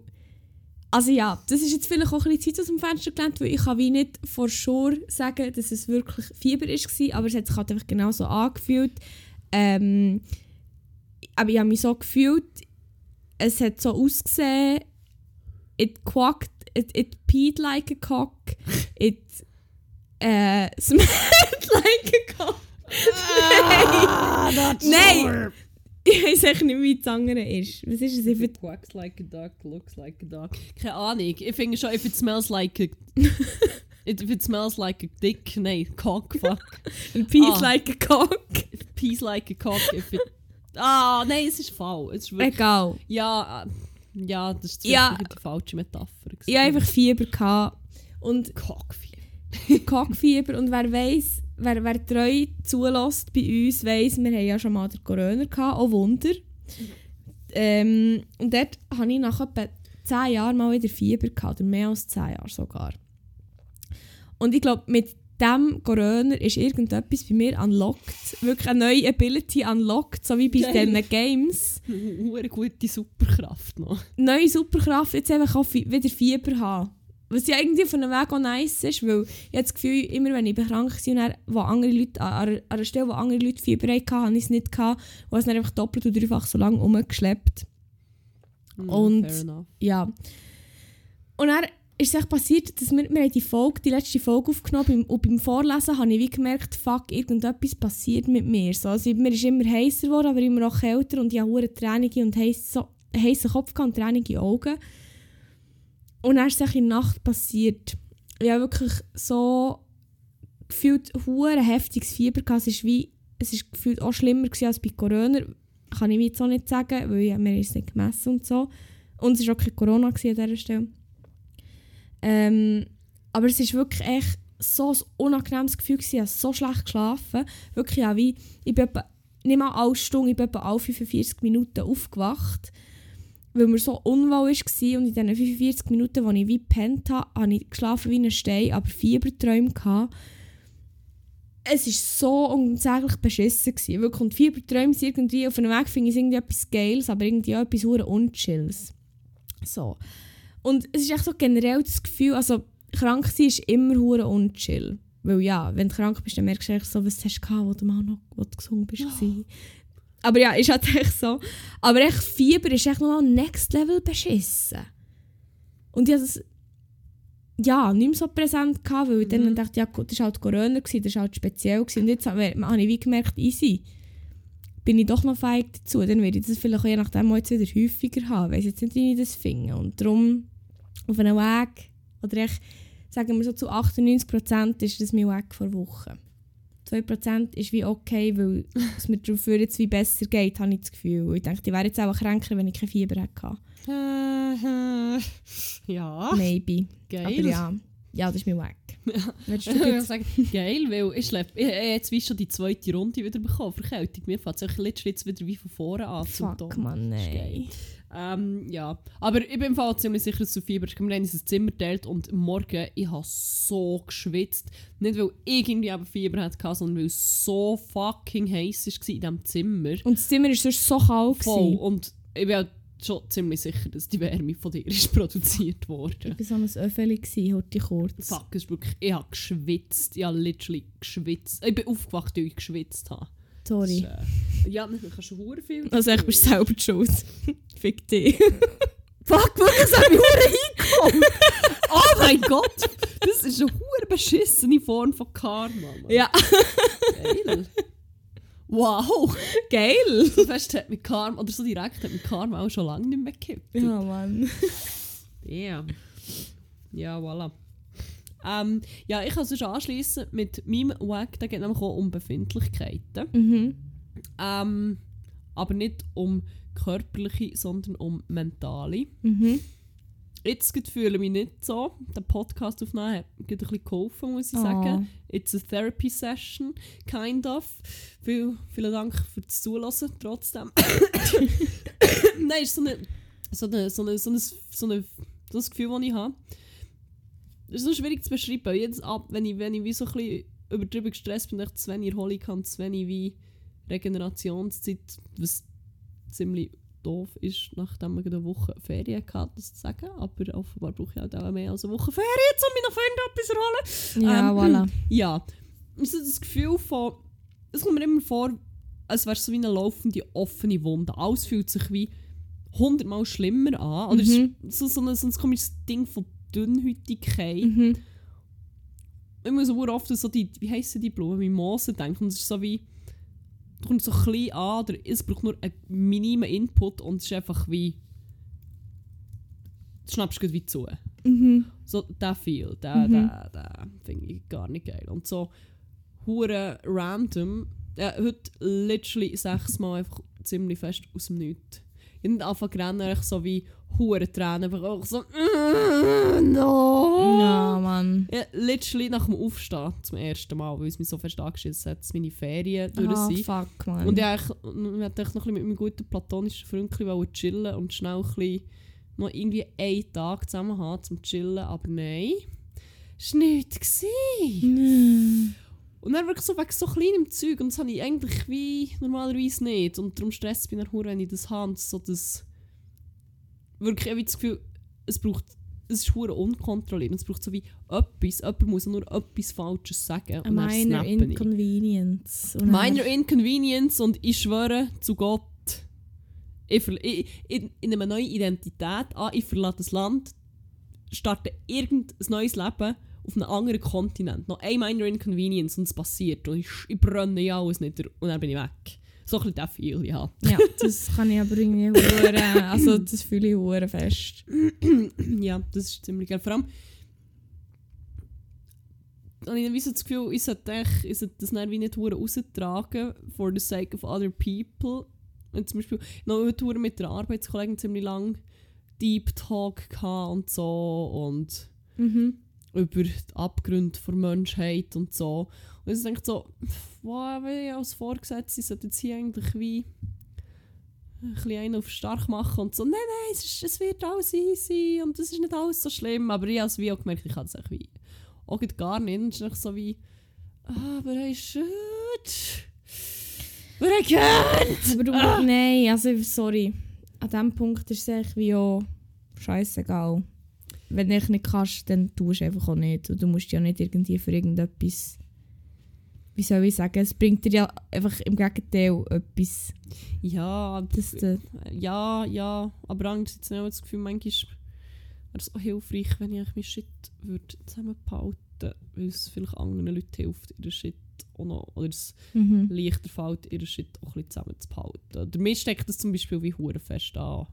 also ja, das ist jetzt vielleicht auch ein bisschen Zeit aus dem Fenster gelehnt, weil ich kann wie nicht vor sure sagen, dass es wirklich Fieber war, aber es hat sich halt einfach genauso angefühlt. Ähm, aber ich habe mich so gefühlt, es hat so ausgesehen, it quacked, it, it peed like a cock, it äh, smelled like a cock. Ah, Nein. Ich weiß echt nicht, wie das andere ist. Was ist es? Find- Quacks like a duck, looks like a duck. Keine Ahnung. Ich finde schon, if it smells like a... if it smells like a dick, nein, cock, fuck. It pees Ah. like a cock. Peace like a cock, if it... Ah, nein, es ist faul. Es ist wirklich... Egal. Ja, äh, ja, das ist Ja. ja. die falsche Metapher. Ich hatte einfach Fieber. Gehabt. Und Cockfieber. Cockfieber. Und wer weiss, wer, wer treu zulässt bei uns, weiss, wir haben ja schon mal den Corona gehabt, auch Wunder. Ähm, und dort hatte ich nach etwa 10 Jahren mal wieder Fieber gehabt, oder mehr als 10 Jahre sogar. Und ich glaube, mit dem Corona ist irgendetwas bei mir unlocked. Wirklich eine neue Ability unlocked, so wie bei Geil. diesen Games. Eine gute Superkraft noch. neue Superkraft, jetzt einfach auch wieder Fieber haben. Was ja irgendwie von einem Weg auch nice ist, weil ich habe das Gefühl, immer wenn ich krank war und dann, wo andere Leute, an, einer- Stelle, wo andere Leute Fieber hatten, habe ich es nicht gehabt und habe es dann einfach doppelt und dreifach so lange rumgeschleppt. Hm, Und-. Ja. Und dann ist es echt passiert, dass wir, wir haben die Folge, die letzte Folge aufgenommen und beim Vorlesen habe ich wie gemerkt, fuck, irgendetwas passiert mit mir. So, also, mir ist immer heißer geworden, aber immer auch kälter und ich habe tränige und heiß, so, heissen Kopf und tränige Augen. Und dann ist es in der Nacht passiert. Ich habe wirklich so gefühlt hure heftiges Fieber. Es ist wie, es ist gefühlt auch schlimmer als bei Corona. Kann ich wie jetzt auch nicht sagen, weil wir es nicht gemessen und so. Und es war auch kein Corona an dieser Stelle. Ähm, aber es ist wirklich echt so ein unangenehmes Gefühl gewesen. Ich habe so schlecht geschlafen. Wirklich ja, wie, ich bin etwa, nicht mal alle Stunden, ich bin etwa alle 45 Minuten aufgewacht, weil mir so unwohl war. Und in diesen 45 Minuten, als ich wie gepennt habe, habe ich geschlafen wie ein Stein, aber Fieberträume gehabt. Es war so unsäglich beschissen. Gewesen. Wirklich. Und Fieberträume sind irgendwie, auf einem Weg finde ich irgendwie etwas Geiles, aber irgendwie auch etwas hure Unchills. So. Und es ist echt so generell das Gefühl, also krank sein ist immer hure unchill. Weil ja, wenn du krank bist, dann merkst du echt so, was hast du gehabt, wo du mal noch wo du gesund bist. gewesen. Aber ja, ist halt echt so. Aber echt Fieber ist echt noch next level beschissen. Und ich hatte das ja, nicht mehr so präsent, gehabt, weil ich dann dachte, ja das war halt Corona, gewesen, das war halt speziell. Gewesen. Und jetzt habe ich wie gemerkt, easy, bin ich doch noch feig dazu. Dann werde ich das vielleicht auch je nachdem jetzt wieder häufiger haben. Ich weiss jetzt nicht, wie ich das finde. Und darum auf einem Weg, oder echt, sagen wir so zu 98% ist das mein Weg vor Wochen. 2% ist wie okay, weil es mir dafür jetzt wie besser geht, habe ich das Gefühl. Und ich denke, ich wäre jetzt auch kränker, wenn ich kein Fieber hätte. ja, Maybe. geil. Aber ja, ja, das ist mein Weg. Willst du jetzt? sagen, geil, weil ich, schlepp, ich, ich jetzt wie schon die zweite Runde wieder bekommen, Verkältung. Mir fängt es jetzt wieder wie von vorne an. Fuck. Mann, nein. Ähm, ja, aber ich bin im Fall ziemlich sicher, dass Fieber hast. Wir haben uns ein Zimmer geteilt und morgen, ich habe so geschwitzt. Nicht, weil ich irgendwie aber Fieber hatte, sondern weil es so fucking heiß war in diesem Zimmer. Und das Zimmer war sonst so kalt. Voll. Und ich bin halt schon ziemlich sicher, dass die Wärme von dir ist produziert worden. Ich war so ein Öffeli, heute kurz. Fuck, es ist wirklich, ich habe geschwitzt. Ich habe literally geschwitzt. Ich bin aufgewacht, weil ich geschwitzt habe. Sorry. Das, äh, ja, dann kannst du hure viel. Also ich bin selber schuld. Fick dich. Fuck, wirklich, das hat mich hingekommen. oh mein Gott, das ist eine hure beschissene Form von Karma. Mann. Ja, Geil. Wow. geil. So fest hat mit Karma, oder so direkt hat mit Karma auch schon lange nicht mehr gekippt. Ja, Mann. Damn. Ja, voilà. Ähm, ja, ich kann es anschließen mit meinem Weg, da geht es nämlich auch um Befindlichkeiten. Mhm. Ähm, aber nicht um körperliche, sondern um mentale. Mhm. Jetzt fühle ich mich nicht so. Der Podcast aufnehmen hat mir ein bisschen geholfen, muss ich Oh. sagen. It's a therapy session, kind of. Viel, vielen Dank für das Zulassen, trotzdem. Nein, es ist so, eine, so, eine, so, eine, so, eine, so, eine, so ein Gefühl, das ich habe. Es ist so schwierig zu beschreiben. Jetzt ab, wenn ich, wenn ich wie so ein bisschen übertrieben gestresst bin, echt zu wenig Erholung habe, zu wenig wie Regenerationszeit, was ziemlich doof ist, nachdem man eine Woche Ferien hatte, das zu sagen. Aber offenbar brauche ich halt auch mehr als eine Woche Ferien, um noch Freunde etwas zu erholen. Ja, Ähm, voilà. Ja, also das Gefühl von, es kommt mir immer vor, als wäre es so wie eine laufende offene Wunde. Alles fühlt sich wie hundertmal schlimmer an. Oder es Mhm. ist so, so, ein, so ein komisches Ding von Dünnhäutigkeit. Mhm. Ich muss so oft so die, wie heissen die Blumen, Mimosen denken. Und es ist so wie, du kommst so klein an, oder es braucht nur einen minimen Input und es ist einfach wie, du schnappst gut wie zu. Mhm. So, der Feel, der, Mhm. der, der finde ich gar nicht geil. Und so, hure random, äh, heute literally sechsmal einfach ziemlich fest aus dem Nichts. Ich habe nicht angefangen zu rennen, so wie Tränen, einfach auch so, mm, no. Ja, Mann. Ja, literally nach dem Aufstehen zum ersten Mal, weil es mich so fest angeschissen hat, dass meine Ferien durch Ah, sind. fuck, Mann. Und ich wollte noch ein bisschen mit meinem guten platonischen Freund chillen und schnell ein bisschen noch irgendwie einen Tag zusammen haben zum Chillen, aber nein. Das war nichts. Und dann wirklich so wegen so kleinem Zeug und das habe ich eigentlich wie normalerweise nicht. Und darum stresst mich dann hure, wenn ich das habe. So das wirklich ich habe das Gefühl, es braucht es ist hure unkontrolliert. Es braucht so wie etwas. Jemand muss nur etwas Falsches sagen. A Und dann minor ich. inconvenience. Und Minor Inconvenience und ich schwöre zu Gott, ich, verl- ich, ich, in einer neuen Identität an, ich verlasse das Land, starte irgendein neues Leben auf einem anderen Kontinent. Noch ein Minor Inconvenience und es passiert und ich, ich brenne ja alles nicht und dann bin ich weg. So ein bisschen der Feel, ja. Ja, das kann ich aber irgendwie hure, also das fühle ich hure fest. ja, das ist ziemlich geil. Vor allem habe ich dann wie so das Gefühl, ich sollte, echt, ich sollte das dann wie nicht hure raustragen for the sake of other people. Und zum Beispiel noch heute mit der Arbeitskollegen ziemlich lang Deep Talk und so und Mhm. Über die Abgründe der Menschheit und so. Und ich denke so, wow, ich als Vorgesetzte sollte jetzt hier eigentlich wie ein bisschen einen auf stark machen und so, nein, nein, es, ist, es wird alles easy und es ist nicht alles so schlimm. Aber ich habe es wie auch gemerkt, ich kann es echt wie auch gar nicht. Und es ist so wie, ah, but I should. But I can't. Aber du, nein, also sorry. An diesem Punkt ist es echt wie auch scheißegal. Wenn du nicht kannst, dann tust du einfach auch nicht. Und du musst ja nicht irgendwie für irgendetwas. Wie soll ich sagen? Es bringt dir ja einfach im Gegenteil etwas. Ja, Das, äh, ja, ja, aber andererseits habe ich das Gefühl, manchmal wäre es auch hilfreich, wenn ich meinen Shit würde zusammenbehalten weil es vielleicht anderen Leuten hilft, ihren Shit auch noch, oder es mhm. leichter fällt, ihren Shit auch ein bisschen zusammenzubehalten. Oder mir steckt das zum Beispiel wie hure fest an.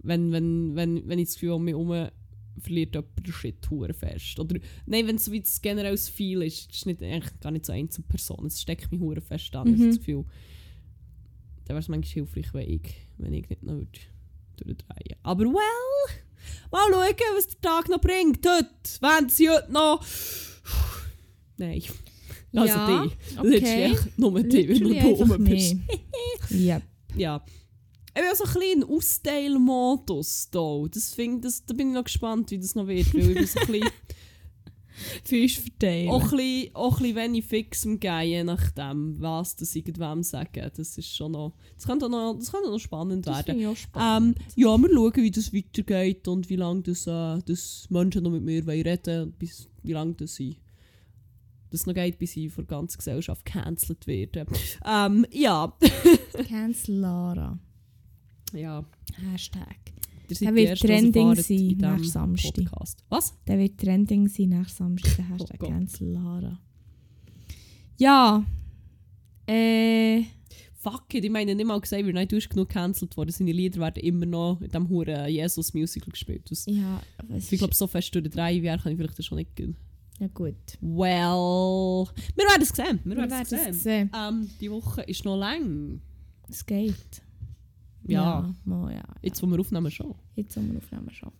Wenn, wenn, wenn, wenn ich das Gefühl habe, um mich herum verliert jemand den Shit fest. Oder, nein, wenn es so wie das generelles Feel ist, das ist nicht, eigentlich gar nicht so Einzelperson, es steckt mich hure fest an. Ich habe Mhm. das Gefühl, dann wäre es manchmal hilfreich, wenn ich, wenn ich nicht noch würde durchdrehen Aber well, mal schauen, was der Tag noch bringt. Heute, wenn sie heute noch... Nein. Also Ja, die. okay. Literally nur die, weil Literally du rum bist. mehr. Ja. Ich auch so ein bisschen Austeilmodus da. Das find, das, da bin ich noch gespannt, wie das noch wird. Weil ich bin so ein bisschen... Fünf verteilen. auch, ein bisschen, auch ein bisschen wenig fix im Gehen, je nachdem, was das irgendwem sagen. Das ist schon noch, das könnte auch noch, das könnte auch noch spannend das werden. finde ich auch spannend. Ähm, ja, wir schauen, wie das weitergeht und wie lange das, äh, das Menschen noch mit mir wollen reden und bis, wie lange das sie das noch geht, bis sie von der ganzen Gesellschaft gecancelt werden. Ähm, ja. Cancel Lara. Ja. Hashtag. Der wird trending sein nächsten Samstag. Podcast. Was? Der wird trending sein nächsten Samstag. Der Hashtag Oh. Cancel Lara. Ja. Äh. Fuck it, ich meine nicht mal gesagt, weil du ist genug gecancelt worden. Seine Lieder werden immer noch in diesem huren Jesus-Musical gespielt. Das, Ja, ich glaube, so fest durch drei Jahre kann ich vielleicht das schon nicht gehen. Ja gut. Well, wir werden es sehen. Wir, Wir werden es sehen. sehen. Ähm, die Woche ist noch lang. Es geht. Ja, mal, ja. jetzt, wo wir aufnehmen, schon. Jetzt haben wir aufnehmen schon.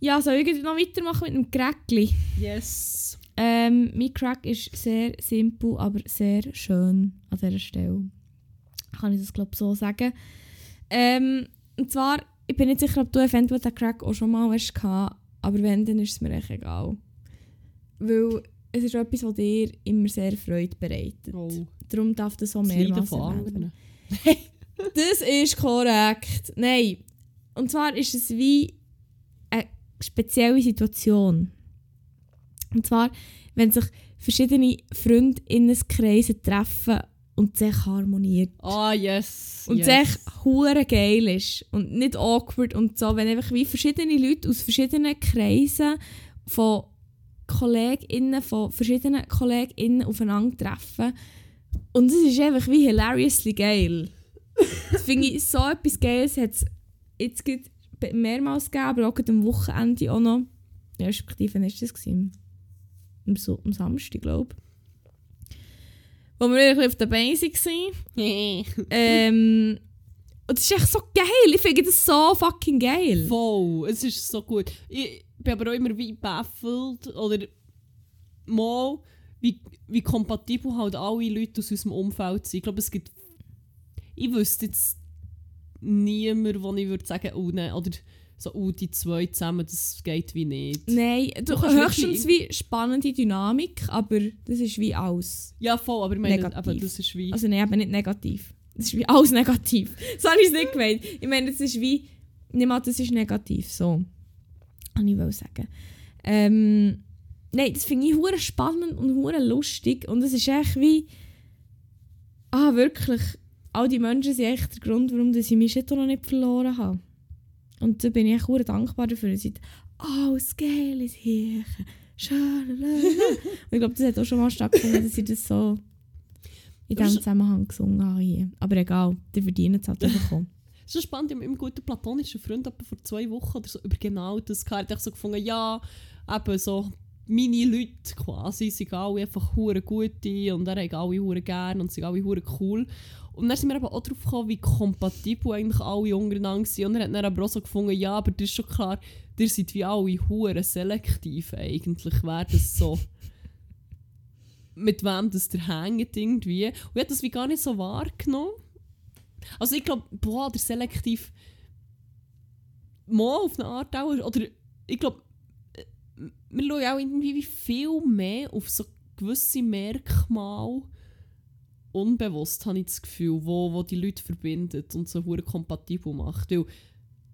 Ja, soll ich noch weitermachen mit einem Crackli? Yes. Ähm, mein Crack ist sehr simpel, aber sehr schön an dieser Stelle. Kann ich das glaube so sagen. Ähm, und zwar, ich bin nicht sicher, ob du eventuell den Crack auch schon mal hast aber wenn, dann ist es mir echt egal. Weil es ist etwas, was dir immer sehr Freude bereitet. Oh, Darum darf das auch mehrmals erwähnt anderen. Das ist korrekt. Nein. Und zwar ist es wie eine spezielle Situation. Und zwar, wenn sich verschiedene Freundinnenkreise treffen und sich harmoniert. Ah, yes. Und yes. es echt hure geil ist. Und nicht awkward und so. Wenn einfach wie verschiedene Leute aus verschiedenen Kreisen von KollegInnen, von verschiedenen KollegInnen aufeinandertreffen. Und es ist einfach wie hilariously geil. Das finde ich so etwas Geiles. Hat es jetzt mehrmals gegeben, aber auch am Wochenende auch noch. Ja, respektive, wann war das? Gewesen? Am, so am Samstag, glaube ich. Wo wir wirklich auf der Beine waren. Ähm, und das ist echt so geil. Ich finde das so fucking geil. Voll, es ist so gut. Ich bin aber auch immer wie baffelt oder mal, wie, wie kompatibel halt alle Leute aus unserem Umfeld sind. Ich glaube, es gibt. Ich wüsste jetzt niemand, wo ich würde sagen, oh nein, oder so, oh, die zwei zusammen, das geht wie nicht. Nein, du, kannst höchstens wie spannende Dynamik, aber das ist wie alles. Ja, voll, aber ich meine, Negativ. eben, das ist wie. Also nein, eben nicht negativ. Das ist wie alles negativ. So habe ich es nicht gemeint. Ich meine, das ist wie... Nicht mal, das ist negativ, so. Kann ich wohl sagen. Ähm, nein, das finde ich hure spannend und hure lustig und es ist echt wie... Ah, wirklich. All die Menschen sind echt der Grund, warum ich mich schon noch nicht verloren habe. Und da bin ich echt dankbar dafür. Sie alles geil ist hier. Und ich glaube, das hat auch schon mal stattgefunden, dass ich das so in diesem es- Zusammenhang gesungen habe. hier. Aber egal, die verdienen es halt auch. Es ist spannend, ich habe mit einem guten platonischen Freund vor zwei Wochen oder so über genau das gehabt. Er hat so gefunden, ja, eben so meine Leute quasi sind alle einfach hure gute und er hat alle hure gern und sind alle hure cool. Und dann sind wir eben auch darauf gekommen, wie kompatibel eigentlich alle untereinander sind. Und er hat dann aber auch so gefunden, ja, aber das ist schon klar, ihr seid wie alle hure selektiv eigentlich, wer das so mit wem das der hängt irgendwie. Und ich habe das wie gar nicht so wahrgenommen. Also ich glaube, boah, der selektiv mal auf eine Art auch, oder ich glaube, äh, wir schauen auch irgendwie wie viel mehr auf so gewisse Merkmale unbewusst, habe ich das Gefühl, wo, wo die Leute verbindet und so hure kompatibel macht. Weil,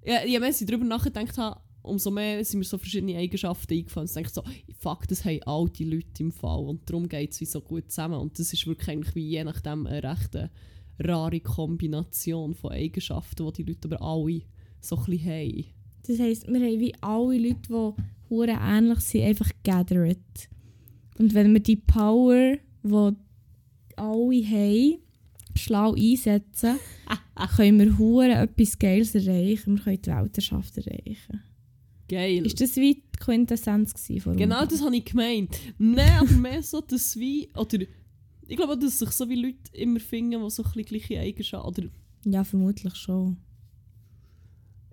ja, je mehr ich darüber nachgedacht habe, umso mehr sind mir so verschiedene Eigenschaften eingefallen. Ich denke so, fuck, das haben all die Leute im Fall und darum geht es so gut zusammen. Und das ist wirklich eigentlich wie je nachdem eine recht rare Kombination von Eigenschaften, die die Leute aber alle so ein haben. Das heisst, wir haben wie alle Leute, die hure ähnlich sind, einfach gathered. Und wenn wir die Power, die alle haben, schlau einsetzen, können wir hure etwas Geiles erreichen. Wir können die Weltherrschaft erreichen. Geil. Ist das wie die Quintessenz von Genau das habe ich gemeint. Nein, aber mehr so, dass wie, oder ich glaube auch, dass sich so wie Leute immer finden, die so ein bisschen gleiche Eigenschaften, oder Ja, vermutlich schon.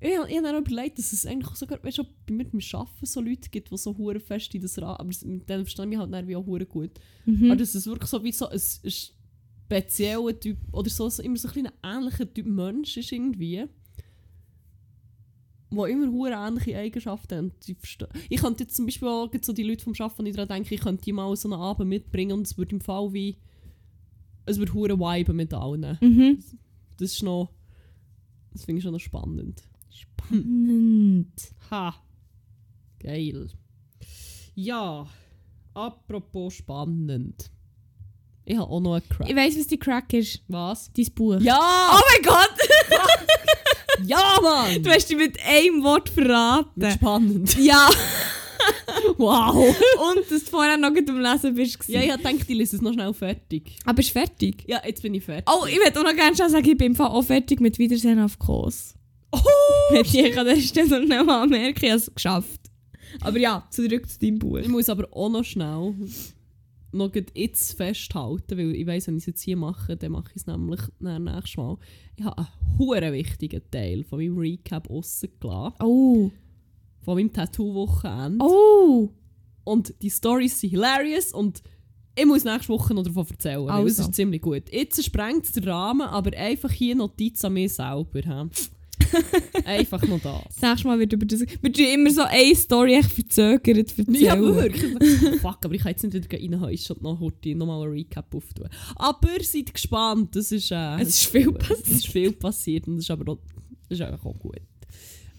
Ich, habe- ich habe dann auch überlegt, dass es eigentlich sogar, weißt du, bei mir beim Arbeiten so Leute gibt, die so hure fest in das Rad, aber mit denen verstehe ich mich halt dann wie auch hure gut. Mhm. Aber dass es wirklich so wie so ein, ein spezieller Typ, oder so, so immer so ein ähnlicher Typ Mensch ist irgendwie. die immer hure ähnliche Eigenschaften haben. Ich könnte jetzt zum Beispiel auch so die Leute vom Schaffen, die daran denke, ich könnte die mal so einen Abend mitbringen und es würde im Fall wie. Es würde hure viben mit allen. Mhm. Das ist noch. Das finde ich schon noch spannend. Spannend. Ha! Geil. Ja, apropos spannend. Ich habe auch noch einen Crack. Ich weiss, was die Crack ist. Was? Dein Buch. Ja! Oh mein Gott! Ja, Mann! Du hast dich mit einem Wort verraten. Spannend. Ja. Wow! Und dass du vorher noch am Lesen bist. Ja, ich gedacht, ich lese es noch schnell fertig. Aber ist fertig? Ja, jetzt bin ich fertig. Oh, ich würde auch noch gerne schon sagen, ich bin im Fall auch fertig mit Wiedersehen auf Kurs. Oh! Hätte ich an der Stelle noch nicht mal anmerken, ich habe es geschafft. Aber ja, zurück zu deinem Buch. Ich muss aber auch noch schnell noch jetzt festhalten, weil ich weiss, wenn ich es jetzt hier mache, dann mache ich es nämlich nächstes Mal. Ich habe einen hure wichtigen Teil von meinem Recap rausgelassen, Oh. von meinem Tattoo-Wochenende. Oh. Und die Storys sind hilarious und ich muss nächste Woche noch davon erzählen. weil Das Also. ist ziemlich gut. Jetzt sprengt es den Rahmen, aber einfach hier Notiz an mich selber. hä? einfach noch das. Das nächste Mal wird über das... Wir tun immer so eine Story echt verzögert erzählen. Ja, wirklich. Fuck, aber ich kann jetzt nicht wieder reinhauen, ich schon noch heute nochmal einen Recap auftun. Aber seid gespannt, das ist, äh, Es ist viel Es ist viel passiert und das ist aber auch, das ist einfach auch gut.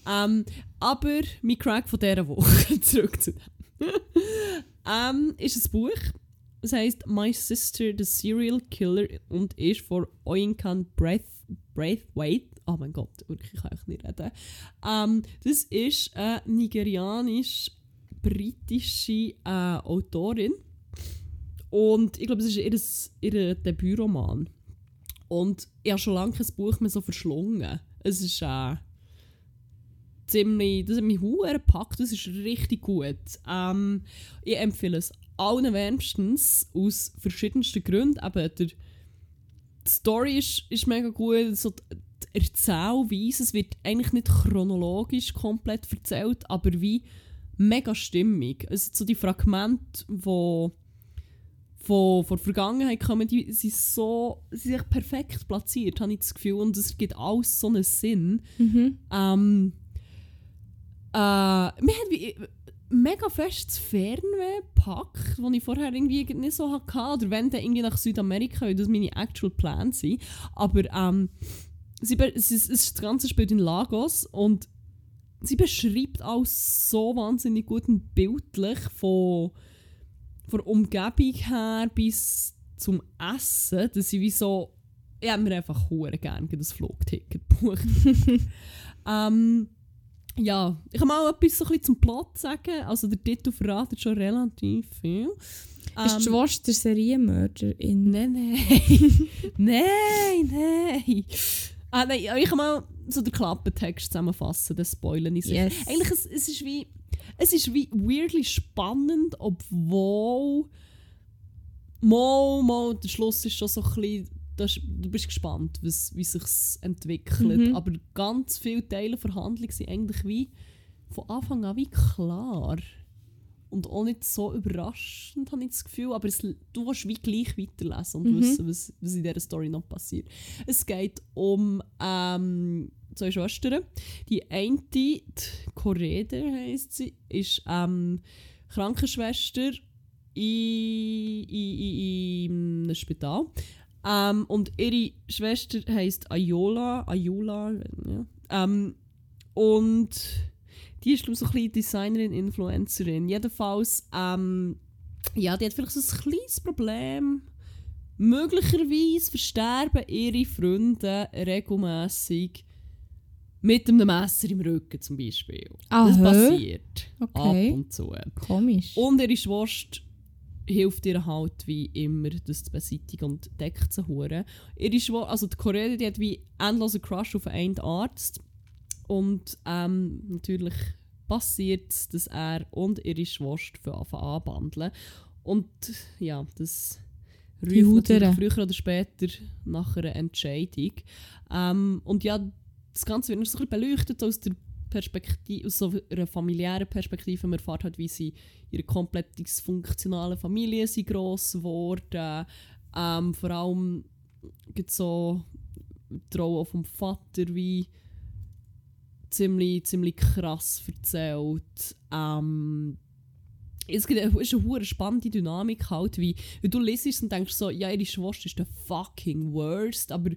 Ähm, aber mein Crack von dieser Woche, zurück zu dem, ähm, ist ein Buch. Es heisst My Sister the Serial Killer und ist von Oinkan Braithwaite. Oh mein Gott, wirklich, ich kann ich nicht reden. Ähm, das ist eine nigerianisch-britische äh, Autorin. Und ich glaube, es ist ihr, ihr Debütroman. Und ich habe schon lange kein Buch mehr so verschlungen. Es ist äh, ziemlich, das hat mich hure gepackt, das ist richtig gut. Ähm, ich empfehle es allen wärmstens aus verschiedensten Gründen. Eben, der, die Story ist, ist mega gut, so die Erzählweise, es wird eigentlich nicht chronologisch komplett erzählt, aber wie mega stimmig. Also so die Fragmente, die von, von der Vergangenheit kommen, die sind so sie sind echt perfekt platziert, habe ich das Gefühl. Und es gibt alles so einen Sinn. Mhm. Ähm, äh, mir hat wie mega fest das Fernweh gepackt, das ich vorher irgendwie nicht so hatte. Oder wenn dann irgendwie nach Südamerika, weil das meine actual Plans sind. Aber ähm, sie, ist das ganze spielt in Lagos und sie beschreibt alles so wahnsinnig gut und bildlich von, von der Umgebung her bis zum Essen, dass ich wie so ich habe mir einfach hure gerne das Flugticket gebucht. ähm, ja, ich kann mal etwas so ein bisschen zum Plot sagen. Also der Titel verratet schon relativ viel. Ist die Schwester Serienmörderin? Nein, nein. nein, nein. Ah, nein, ich kann mal so den Klappentext zusammenfassen, das spoilern ich. Yes. Eigentlich, es, es ist wie... Es ist wie weirdly spannend, obwohl... Mal, mal, der Schluss ist schon so ein bisschen... Das, du bist gespannt, was, wie sich entwickelt. Mhm. Aber ganz viele Teile der Handlung sind eigentlich wie von Anfang an wie klar. Und auch nicht so überraschend, habe ich das Gefühl. Aber es, du willst wie gleich weiterlesen und Mhm. wissen, was, was in dieser Story noch passiert. Es geht um ähm, zwei Schwestern. Die eine, die Korede heisst sie, ist ähm, Krankenschwester in, in, in, in einem Spital. Ähm, und ihre Schwester heisst Ayola. Ayola, ja. Ähm, und die ist, glaube ich, so ein bisschen Designerin, Influencerin. Jedenfalls, ähm, ja, die hat vielleicht so ein kleines Problem. Möglicherweise versterben ihre Freunde regelmäßig mit einem Messer im Rücken zum Beispiel. Das Aha. passiert Okay. ab und zu. Komisch. Und ihre Schwester hilft ihr halt wie immer, das zu beseitigen und deckt sie hure. Ihre Schwester, also die Korea, die hat wie endlosen Crush auf einen Arzt. Und ähm, natürlich passiert es, dass er und ihre Schwester von Anfang an bandeln. Und ja, das ruft früher oder später nach einer Entscheidung. Ähm, und ja, das Ganze wird noch so ein bisschen beleuchtet aus der Perspektive, aus so einer familiären Perspektive. Man erfährt halt, wie sie ihre komplett dysfunktionalen Familie sind gross geworden. Ähm, vor allem gibt so die Rolle vom Vater, wie ziemlich, ziemlich krass erzählt. Ähm, es gibt eine, ist eine spannende Dynamik halt, wie, wie du liest und denkst so, ja, ihre Schwester ist der fucking worst, aber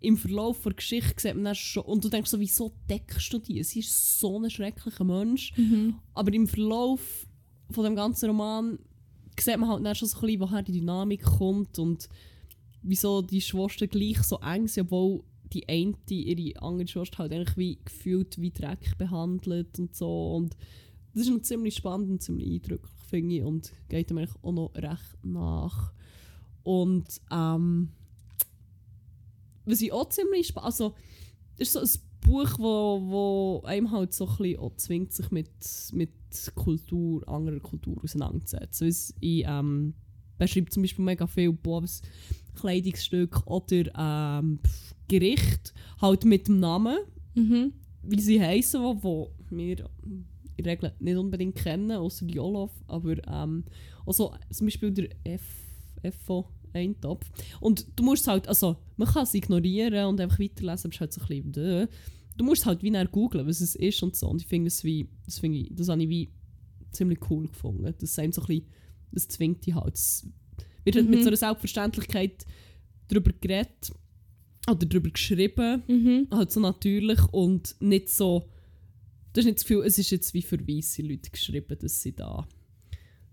im Verlauf der Geschichte sieht man dann schon, und du denkst so, wieso deckst du die? Sie ist so ein schrecklicher Mensch, Mhm. aber im Verlauf von dem ganzen Roman sieht man halt dann schon so ein bisschen, woher die Dynamik kommt und wieso die Schwester gleich so eng sind, obwohl die eine ihre andere Schwester halt eigentlich wie gefühlt wie Dreck behandelt und so und das ist noch ziemlich spannend und ziemlich eindrücklich, finde ich, und geht mir eigentlich auch noch recht nach. Und ähm, was ich auch ziemlich spannend, also ist so ein Buch, wo, wo einem halt so ein bisschen zwingt, sich mit, mit Kultur, anderer Kultur auseinanderzusetzen. Es in, ähm, beschreibt zum Beispiel mega viel was Kleidungsstück oder ähm, Gericht, halt mit dem Namen, Mhm. wie sie heißen, wo, wo wir in der Regel nicht unbedingt kennen, außer die Olaf, aber ähm, also zum Beispiel der F, FO Eintopf. Und du musst halt, also man kann es ignorieren und einfach weiterlesen, aber es ist halt so ein bisschen, dö. du musst halt wie googlen, was es ist und so. Und ich finde es wie, das finde ich, das habe ich wie ziemlich cool gefunden. Das ist einem so ein bisschen, das zwingt dich halt. Es wird halt mit Mhm. so einer Selbstverständlichkeit darüber geredet oder darüber geschrieben Mhm. halt so natürlich und nicht so. Du hast nicht das Gefühl, es ist jetzt wie für weisse Leute geschrieben, dass sie da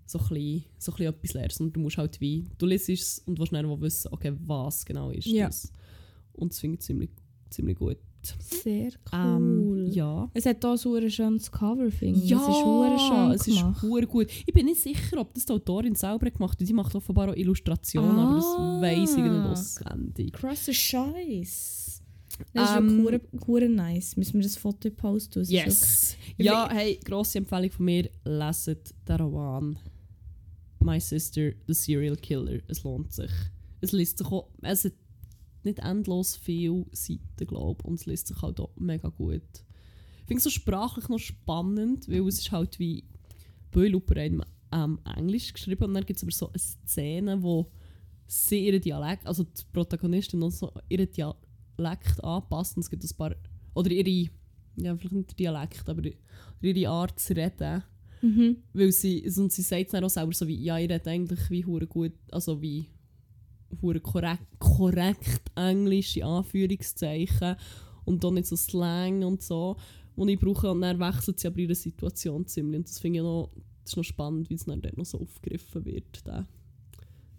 so ein bisschen, so ein bisschen etwas lernen. Und du musst halt wie, du liest es und willst dann wissen, okay, was genau ist Ja. das. Und das finde ich ziemlich, ziemlich gut. Sehr Ähm, cool. ja. Es hat auch so ein schönes Cover, finde ich. Ja, es ist schön es ist gemacht. hure gut. Ich bin nicht sicher, ob das die Autorin selber gemacht hat. Die macht offenbar auch Illustrationen, aber das Ah. weiss ich nicht auswendig. Krasser Scheiß. Das ist Ähm, hure- hure nice. Müssen wir das Foto posten? Das ist Yes! Ja, hey, grosse Empfehlung von mir, leset den Roman My Sister, The Serial Killer. Es lohnt sich. Es liest sich auch, es hat nicht endlos viele Seiten, glaube ich, und es liest sich halt auch mega gut. Ich finde es so sprachlich noch spannend, weil es ist halt wie Böhluper in ähm, Englisch geschrieben und dann gibt es aber so eine Szene, wo sie ihren Dialekt, also die Protagonistin noch so ihren Dialekt anpasst und es gibt ein paar, oder ihre, ja vielleicht nicht Dialekt, aber ihre Art zu reden, Mhm. weil sie, und sie sagt es dann auch selber so wie, ja, ihr redet eigentlich wie hure gut, also wie hure korrekt, korrekt Englisch, in Anführungszeichen, und dann nicht so Slang und so, die ich brauche, und dann wechselt sie aber ihre Situation ziemlich, und das finde ich noch, das ist noch spannend, wie es dann dort noch so aufgegriffen wird, der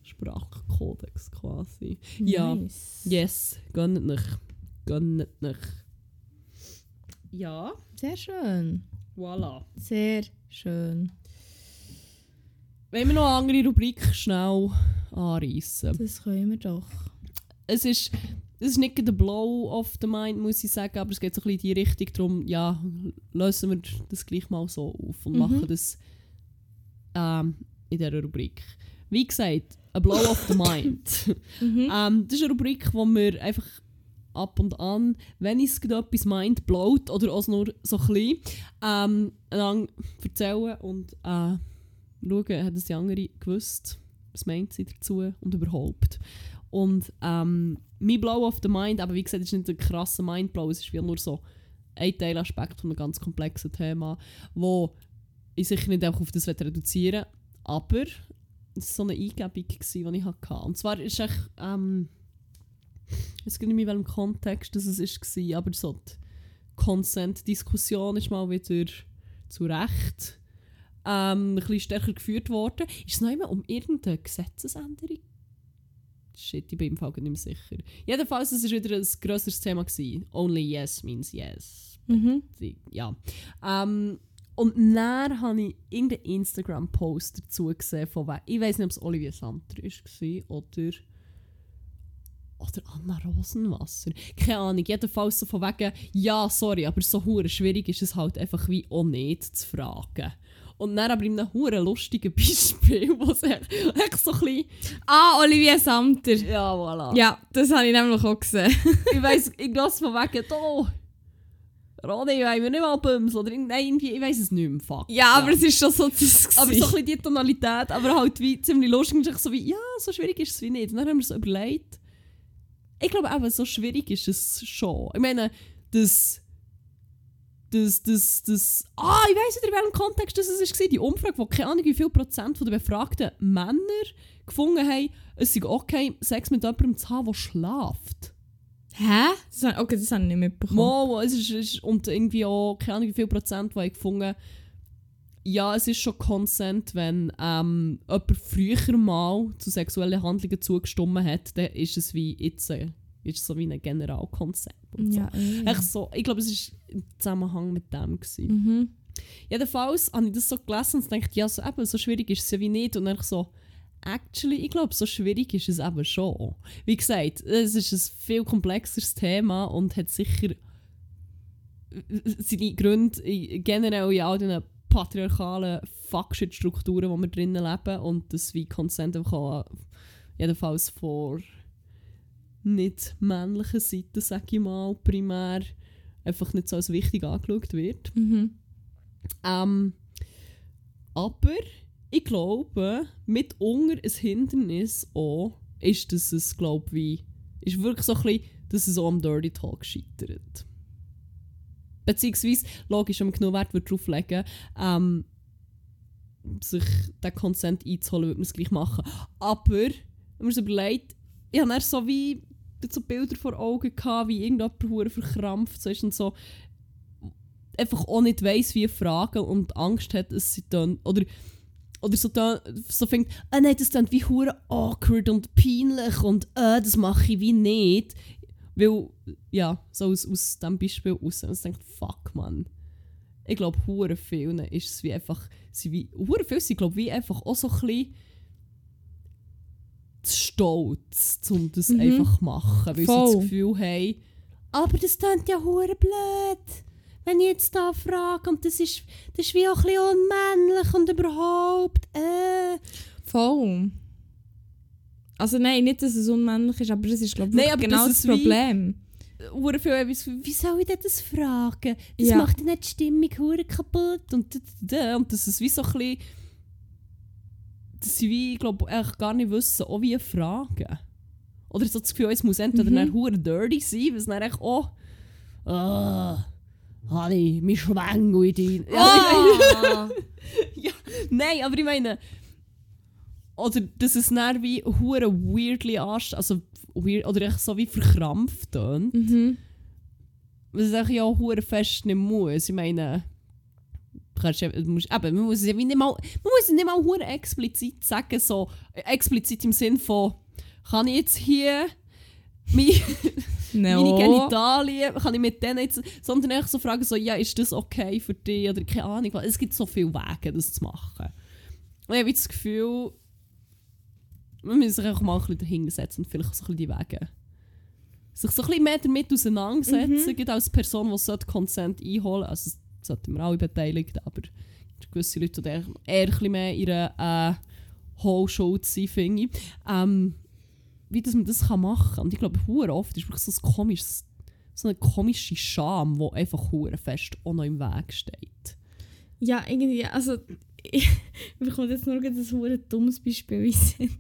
Sprachkodex quasi. Ja. Nice. Yes, gönnt nicht, gönnt nicht. Ja, Sehr schön. voilà. Sehr schön. Wollen wir noch eine andere Rubrik schnell anreißen? Das können wir doch. Es ist, es ist nicht der Blow of the Mind, muss ich sagen, aber es geht so ein bisschen in die Richtung darum, ja, lösen wir das gleich mal so auf und Mhm. machen das ähm, in dieser Rubrik. Wie gesagt, a Blow of the Mind. Mhm. ähm, das ist eine Rubrik, wo wir einfach ab und an, wenn es etwas mind blowt oder auch nur so klein, ähm, einander erzählen und äh, schauen, hat es die andere gewusst, was meint sie dazu und überhaupt. Und ähm, mein Blow of the Mind, aber wie gesagt, es ist nicht ein krasser Mindblow, es ist wie nur so ein Teilaspekt von einem ganz komplexen Thema, wo ich sicher nicht einfach auf das reduzieren will, aber es war so eine Eingebung, die ich hatte. Und zwar ist echt, ähm, ich weiß nicht mehr, in welchem Kontext das es war, aber so die Consent-Diskussion ist mal wieder zu Recht ähm, ein bisschen stärker geführt worden. Ist es noch immer um irgendeine Gesetzesänderung? Shit, ich bin im Fall nicht mehr sicher. Jedenfalls, es war wieder ein grösseres Thema. Gewesen. Only yes means yes. Mhm. Ja. Ähm, und dann habe ich irgendeinen Instagram-Post dazu gesehen, von wem, ich weiß nicht, ob es Olivia Samter war oder, oder Anna Rosenwasser. Keine Ahnung, jedenfalls so von wegen, ja, sorry, aber so schwierig ist es halt einfach wie auch nicht zu fragen. Und dann aber in einem hure lustigen Beispiel, wo es echt, so ein bisschen, Ah, Olivia Samter. ja, voilà. Ja, das habe ich nämlich auch gesehen. ich weiss, irgendwas von wegen, da, Rode, wollen wir nicht mal bumsen oder nein, irgendwie, ich weiß es nicht mehr, fuck. Ja, aber es ist schon so das Aber so ein bisschen die Tonalität, aber halt wie ziemlich lustig. Und ich so wie, ja, so schwierig ist es wie nicht. Und dann haben wir so überlegt. Ich glaube eben, so schwierig ist es schon. Ich meine, das das, das, das, ah, ich weiss nicht, in welchem Kontext das war, die Umfrage, wo keine Ahnung, wie viel Prozent der befragten Männer gefunden haben, es sei okay, Sex mit jemandem zu haben, der schlaft. Hä? Das, okay, das habe ich nicht mitbekommen. Mo, es ist, ist, und irgendwie auch, keine Ahnung, wie viel Prozent, die haben gefunden ja, es ist schon Consent, wenn ähm, jemand früher mal zu sexuellen Handlungen zugestimmt hat, dann ist es wie jetzt, äh, ist so wie ein Generalkonsent. und so. Ja, eh. Echt so, ich glaube, es war im Zusammenhang mit dem. Gewesen. Mhm. Jedenfalls habe ich das so gelesen und dachte, ja, so, eben, so schwierig ist es ja wie nicht. Und dann so, actually, ich glaube, so schwierig ist es eben schon. Wie gesagt, es ist ein viel komplexeres Thema und hat sicher seine Gründe generell in all diesen patriarchalen Fuckshit-Strukturen, wo wir drinnen leben und das wie Consent einfach auch jedenfalls vor nicht männlichen Seite, sage ich mal, primär einfach nicht so als wichtig angeschaut wird. Mhm. Ähm, aber ich glaube, mitunter ein Hindernis auch, ist, dass es, glaube wie, ist wirklich so ein bisschen, dass es auch am Dirty Talk scheitert. Beziehungsweise, logisch, wenn man genug Wert wird darauf legen ähm, sich den Consent einzuholen, würde man es gleich machen. Aber, wenn man es überlegt, ich habe so wie so Bilder vor Augen gehabt, wie irgendjemand verkrampft so ist und so einfach auch nicht weiss, wie fragen und Angst hat, dass sie dann oder oder so, so fängt, ah nein, das dann wie hure awkward und peinlich und äh, das mache ich wie nicht. Weil, ja, so aus, aus diesem Beispiel raus. Und ich denke, fuck, man. Ich glaube, hure vielen ist es wie einfach, sie wie, hure viel sind, glaube wie einfach auch so ein bisschen zu stolz, um das Mhm. einfach zu machen. Weil sie Voll. das Gefühl haben, aber das klingt ja hure blöd. Wenn ich jetzt da frage und das ist, das ist wie auch ein bisschen unmännlich und überhaupt, äh. Voll. Also nein, nicht, dass es unmännlich ist, aber das ist glaube ich genau das das wie- Problem. Hure viel Gefühl, wie soll ich das fragen? Das Ja. macht ja nicht die Stimmung hure kaputt und und das ist wie so ein bisschen, dass sie ich glaube, eigentlich gar nicht wissen, auch wie fragen. Oder so das Gefühl, es muss entweder Mhm. dann hure dirty sein, weil es dann echt, oh, ah, habe ich mich Schwängel in dein... Ah! Ja, nein, aber ich meine. Oder dass es dann wie hure weirdly anst also weird, oder echt so wie verkrampft tönt. mhm. Was ich ja auch hure fest nicht muss. Ich meine, kannst ja, musst, eben, man muss es ja wie nicht mal, man muss es nicht mal hure explizit sagen, so äh, explizit im Sinn von, kann ich jetzt hier mein, No. meine Genitalien, kann ich mit denen jetzt, sondern echt so fragen, so, ja, ist das okay für dich oder keine Ahnung, es gibt so viele Wege, das zu machen. Und ich habe das Gefühl, man muss sich einfach mal ein bisschen dahinter setzen und vielleicht so ein bisschen die Wege. Sich so ein bisschen mehr damit auseinandersetzen, Mhm. als Person, die sollte Consent einholen also das sollten wir alle beteiligt, aber gewisse Leute, die eher ein mehr in ihrer äh, Whole-Show sind, finde ich. Ähm, wie dass man das machen kann. Und ich glaube, hure oft ist wirklich so, ein komisches, so eine komische Scham, die einfach hure fest auch noch im Weg steht. Ja, irgendwie, also ich bekomme jetzt nur ein hure dummes Beispiel in.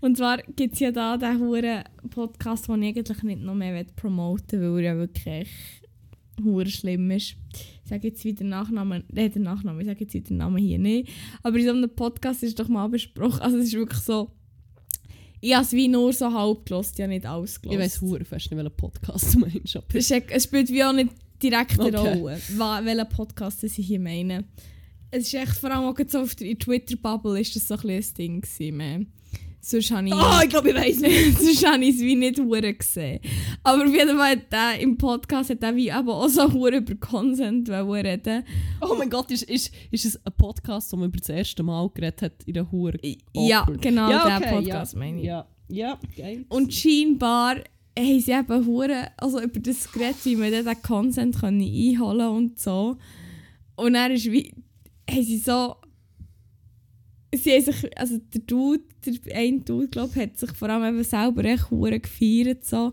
Und zwar gibt es ja da den hure Podcast, den ich eigentlich nicht noch mehr promoten will, weil er ja wirklich hure schlimm ist. Ich sage jetzt wieder Nachnamen, äh, den Nachnamen, ich sage jetzt wieder den Namen hier nicht. Aber in so einem Podcast ist doch mal besprochen, also es ist wirklich so, ich habe es wie nur so halb gelost, ja nicht alles gelost. Ich weiss hure fest nicht, welchen Podcast du meinst. aber- Es, ist, es spielt wie auch nicht direkt eine Okay. Rolle, welchen Podcast ich hier meine. Es ist echt vor allem auch so auf der Twitter-Bubble ist das so ein, bisschen ein Ding gewesen. man. Sonst habe ich... Ah, ich glaube, ich weiss nicht. Sonst habe ich es wie nicht hure gesehen. Aber auf jeden Fall hat der im Podcast hat er wie eben auch so hure über Consent reden. Oh mein Gott, ist, ist, ist es ein Podcast, wo man über das erste Mal geredet hat in der Hure? Ja, genau, Ja, der okay, Podcast ja. meine ich. Ja, ja, geil. Und scheinbar haben sie eben hure, also über das geredet, wie man den Consent können einholen und so. Und dann ist wie, haben sie so, sie haben sich, also der Dude, der eine Dude, glaube ich, hat sich vor allem eben selber echt hure gefeiert so.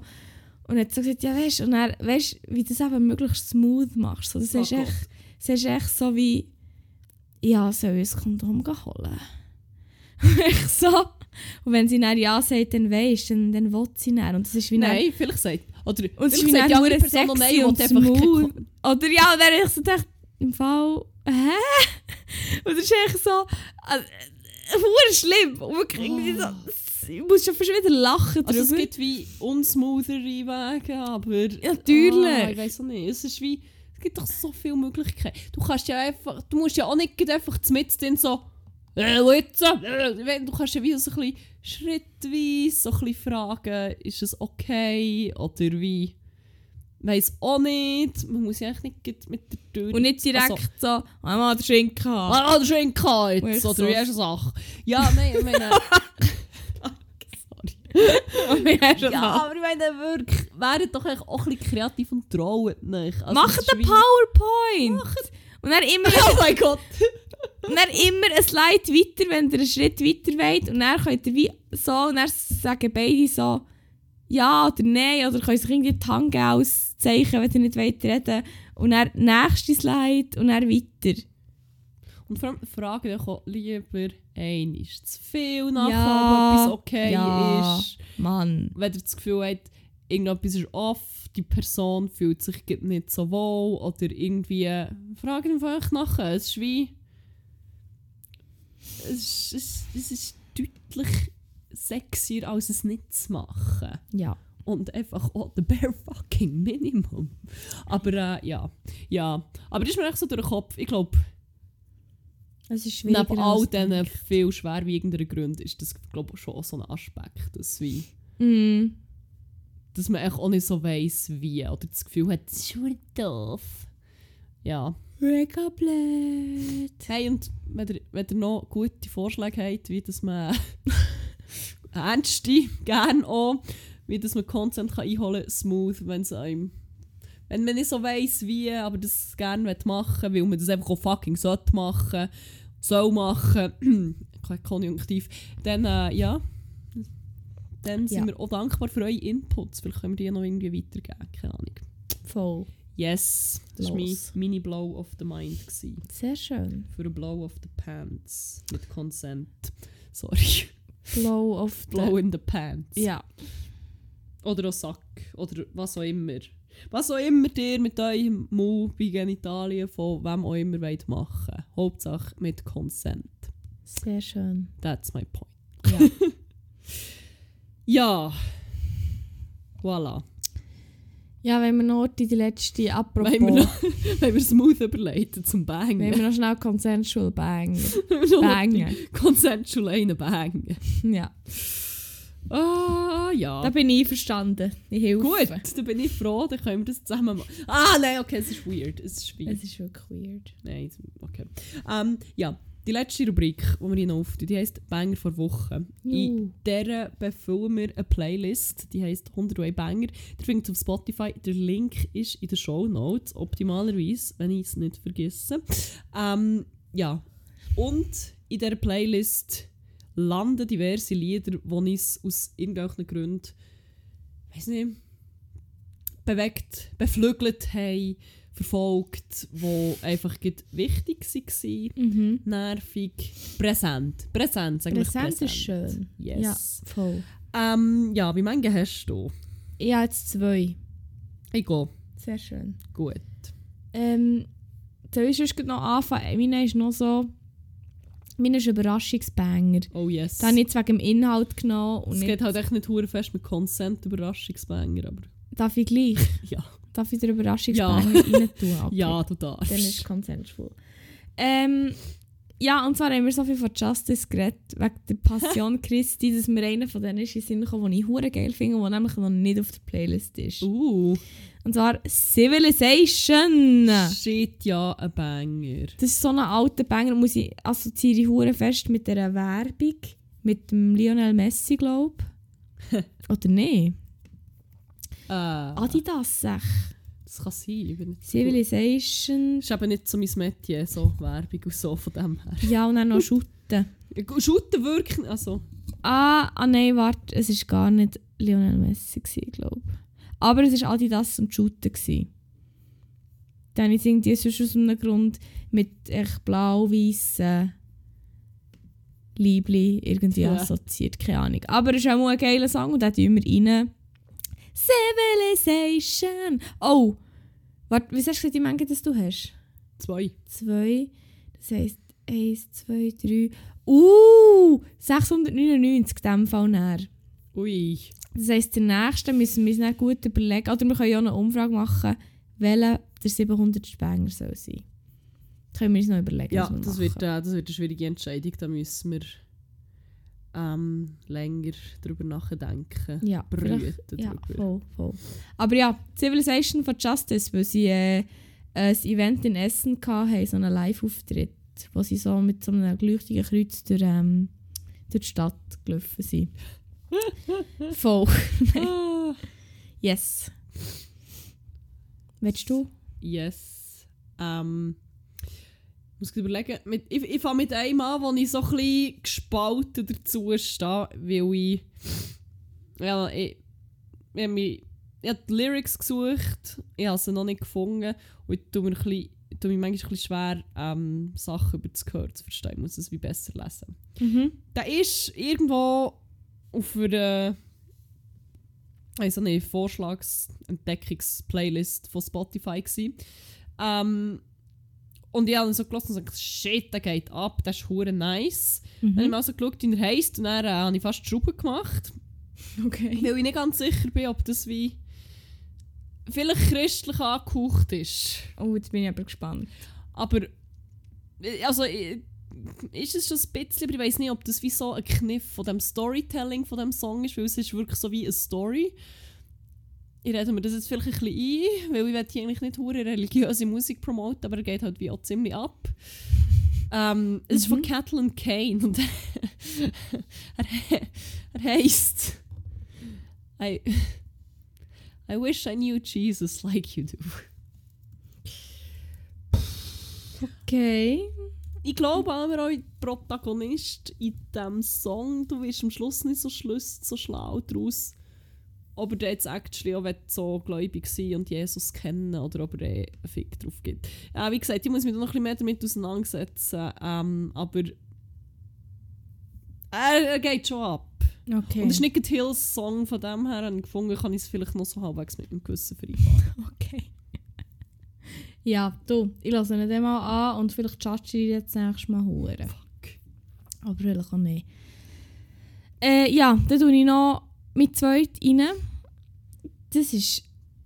Und hat so gesagt, ja weißt und dann, weißt wie du das eben möglichst smooth machst. So, das Oh ist Gott. echt, das ist echt so wie, ja, soll ich ein Kondom holen? echt so. Und wenn sie dann ja sagt, dann weisst dann, dann will sie dann. Und das ist wie dann- Nein, vielleicht sagt Oder Und es ist wie dann Person noch sexy nein, und smooth. Oder ja, dann habe ich so gedacht, im Fall, hä? Und das ist echt so, äh, schlimm. Und wirklich irgendwie so, ich muss schon fast wieder lachen Also es drüber. gibt wie unsmoothere Wege, aber... Natürlich. Ah, ich weiß auch nicht. Es ist wie... Es gibt doch so viele Möglichkeiten. Du kannst ja einfach... Du musst ja auch nicht einfach mit drin so... Äh, jetzt, äh, Du kannst ja wie so ein bisschen schrittweise so ein bisschen fragen, ist es okay oder wie... Weiß auch nicht. Man muss ja eigentlich nicht mit der Tür... Und nicht direkt Also, so, einmal den Schinken haben. Ah, der Schinken Und jetzt, so- wie hast du Sache? Ja, nein, ich meine... Sorry. Haben Ja, aber ich meine wirklich, wäret doch auch ein bisschen kreativ und traut nicht. Also, Macht einen PowerPoint! Und dann immer, Oh mein Gott! und dann immer ein Slide weiter, wenn ihr einen Schritt weiter wollt. Und dann könnt ihr wie so, und dann sagen beide so, ja oder nein, oder könnt sich irgendwie die Hand als Zeichen, wenn ihr nicht wollt reden Und dann nächste Slide und dann weiter. Und vor allem frage dich auch lieber ein, ist zu viel nachher, Ja, ob etwas okay ja. ist. Mann. Wenn ihr das Gefühl habt, irgendetwas ist off, die Person fühlt sich nicht so wohl oder irgendwie, frage ihn einfach nachher. Es ist wie... Es ist, es, es ist deutlich sexier, als es nicht zu machen. Ja. und einfach auch the bare fucking Minimum. Aber äh, ja, ja. Aber das ist mir echt so durch den Kopf. Ich glaube, Es ist schwierig. neben all diesen viel schwerwiegenderen Gründen ist das glaub ich, schon so ein Aspekt, dass, wie, Mm. dass man echt auch nicht so weiss, wie. Oder das Gefühl hat, das ist schon doof. Ja. Mega blöd. Hey, und wenn ihr, wenn ihr noch gute Vorschläge habt, wie dass man ernste, gerne auch, wie dass man Content kann einholen kann, smooth, wenn es einem wenn man nicht so weiss wie, aber das gerne machen will, weil man das einfach auch fucking sollte machen, soll machen, kein Konjunktiv, dann äh, ja, dann sind Ja. wir auch dankbar für eure Inputs, vielleicht können wir die noch irgendwie weitergeben, keine Ahnung. Voll. Yes, das war mein Los. Mini-Blow of the Mind. Gewesen. Sehr schön. Für ein Blow of the Pants. Mit Consent. Sorry. Blow of the... Blow in the Pants. Ja. Oder auch Sack. Oder was auch immer. Was auch immer ihr mit eurem Move bei Genitalien von wem auch immer wollt machen Hauptsache mit Consent. Sehr schön. That's my point. Ja. Ja. Voilà. Ja, wenn wir noch die die letzte, apropos... Wenn wir, noch, wenn wir smooth überleiten zum Bangen. Wenn wir noch schnell Consensual bang. Wenn wir noch Bangen. Consensual einen bangen. Ja. Ah, ja. Da bin ich einverstanden. Ich helfe. Gut, dann bin ich froh, dann können wir das zusammen machen. Ah, nein, okay, es ist weird. Es ist weird. Es ist wirklich weird. Nein, okay. Ähm, ja, die letzte Rubrik, die wir hier noch auftun, die heisst Banger vor Woche. In dieser befüllen wir eine Playlist, die heisst 101 Banger. Ihr findet es auf Spotify. Der Link ist in den Show Notes, optimalerweise, wenn ich es nicht vergesse. Ähm, ja, und in dieser Playlist landen diverse Lieder, die uns aus irgendwelchen Gründen, weiß nicht, bewegt, beflügelt haben, verfolgt, die einfach wichtig waren, Mhm. nervig, präsent. Präsent, wir Präsent präsent. ist schön. Yes. Ja, voll. Ähm, ja, wie viele hast du? Ich habe jetzt zwei. Ich gehe. Sehr schön. Gut. Ähm, soll ich sonst noch anfangen? Meine ist noch so... Meine ist ein Überraschungsbanger. Oh yes. Da habe ich wegen dem Inhalt genommen. Und es geht halt echt nicht fest mit Consent Überraschungsbanger, aber darf ich gleich? ja. Darf ich den Überraschungsbanger rein tun? Okay. Ja, du darfst. Dann ist es consensual. Ähm, ja, und zwar haben wir so viel von Justice geredet, wegen der Passion Christi, dass mir einer von denen ist in den Sinn gekommen, den ich hure geil finde, der nämlich noch nicht auf der Playlist ist. Uh, Und zwar Civilization. shit, ja, ein Banger. Das ist so ein alter Banger, muss ich assoziiere ich hure fest mit dieser Werbung, mit dem Lionel Messi, glaube Oder nicht? Äh, Adidas, sag. das kann sein. Ich bin nicht so- Civilization. Das ist eben nicht so mein Metier, so Werbung und so von dem her. Ja, und dann noch Schutten. Shooten wirken, also... Ah, ah nein, warte, es war gar nicht Lionel Messi, glaube ich. Aber es war Adidas und gsi. Dann es irgendwie sonst aus einem Grund mit echt blau-weißen Liebli irgendwie Ja. assoziiert, keine Ahnung. Aber es ist auch mal ein geiler Song und den tun wir rein. Civilization. Oh, warte, was hast du die Menge, das du hast? Zwei. Zwei, das heisst 1, 2, 3. Uh, 699 in diesem Fall näher. Ui. Das heisst, der nächste müssen wir uns dann gut überlegen. Oder wir können ja auch eine Umfrage machen, welcher der 700 Spengler soll sein. Das können wir uns noch überlegen. Ja, das wird, äh, das wird eine schwierige Entscheidung. Da müssen wir ähm, länger drüber nachdenken. Ja, Brüten Ja, voll, voll. Aber ja, Civilization for Justice, weil sie äh, ein Event in Essen hatten, so einen Live-Auftritt, wo sie so mit so einem leuchtigen Kreuz durch, ähm, durch die Stadt gelaufen sind. voll. Ah, Yes. Willst du? yes. Ähm, ich muss gerade überlegen. Mit, ich ich fange mit einem an, wo ich so ein bisschen gespalten dazu stehe, weil ich. Ja, ich, ich, habe mich, ich habe die Lyrics gesucht, ich habe sie noch nicht gefunden und ich tue mir, ein bisschen, ich tue mir manchmal ein bisschen schwer, ähm, Sachen über das Gehör zu verstehen. Ich muss es wie besser lesen. Mhm. Der ist irgendwo auf einer also eine Vorschlagsentdeckungs-Playlist von Spotify. Gewesen. Ähm, und ich habe ihn so gelassen und gesagt, shit, der geht ab, der ist hure nice. Dann habe ich Mhm. mal so geschaut, wie er heisst und dann äh, habe ich fast die Schrauben gemacht. Okay. Weil ich nicht ganz sicher bin, ob das wie vielleicht christlich angehaucht ist. Oh, jetzt bin ich aber gespannt. Aber äh, also äh, ist es schon ein bisschen, aber ich weiß nicht, ob das wie so ein Kniff von dem Storytelling von dem Song ist, weil es ist wirklich so wie eine Story. Ich rede mir das jetzt vielleicht ein bisschen ein, weil ich will hier eigentlich nicht hure religiöse Musik promoten, aber er geht halt wie auch ziemlich ab. Ähm, es ist von Mhm. Catelyn Kane und er, er heisst I, I wish I knew Jesus like you do. Okay. Ich glaube aber auch, der Protagonist in diesem Song, du wirst am Schluss nicht so schlüss, so schlau daraus, ob er jetzt actually auch so gläubig sein und Jesus kennen oder ob er eh einen Fick drauf gibt. Ja, wie gesagt, ich muss mich da noch ein bisschen mehr damit auseinandersetzen, ähm, aber er, er geht schon ab. Okay. Und es ist nicht ein Hills Song von dem her, ich gefunden, kann ich es vielleicht noch so halbwegs mit einem Gewissen vereinbaren. Okay. Ja, du, ich lasse ihn dann mal an und vielleicht judge ich jetzt nächstes Mal hure. Fuck. Aber vielleicht auch nicht. Äh, ja, dann tue ich noch mit zweit rein. Das ist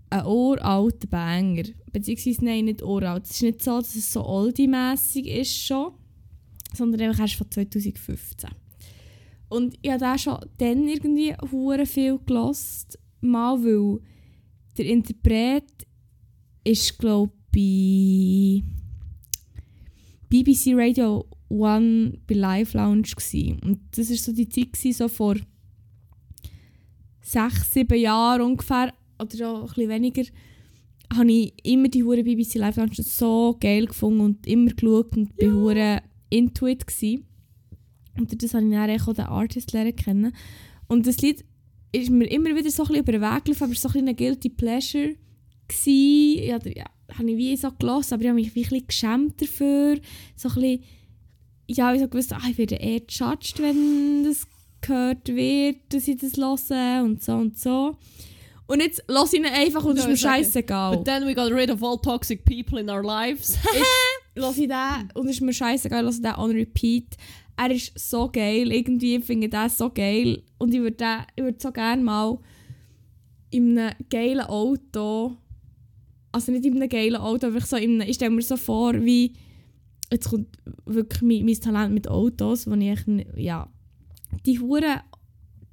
ein uralter Banger. Beziehungsweise, nein, nicht uralt. Es ist nicht so, dass es so oldie-mässig ist schon, sondern einfach erst von 2015. Und ich habe den schon dann irgendwie hure viel gelost. Mal, weil der Interpret ist, glaube ich, bei BBC Radio One bei Live Lounge gsi und das ist so die Zeit gsi, so vor sechs, sieben Jahren ungefähr oder auch ein bisschen weniger habe ich immer die hure BBC Live Lounge so geil gefunden und immer geschaut und bin hure into it gsi. und durch das habe ich dann auch den Artist lernen kennen und das Lied ist mir immer wieder so ein bisschen über den Weg gelaufen, aber es war so ein bisschen ein guilty pleasure gsi. Ja, ja, habe ich wie so gelassen, aber ich habe mich wie ein bisschen geschämt dafür. So ein bisschen, ja, ich habe gewusst, ah, ich werde eher judged, wenn das gehört wird, dass ich das höre und so und so. Und jetzt lasse ich ihn einfach und es ist mir ich scheißegal. But then we got rid of all toxic people in our lives. lass ich den und es ist mir scheißegal, lass ich den on repeat. Er ist so geil, irgendwie finde ich den so geil und ich würde ich würde so gerne mal in einem geilen Auto, also nicht in einem geilen Auto, aber so in einem, ich stelle mir so vor, wie jetzt kommt wirklich mein, mein Talent mit Autos, wo ich ja, die hure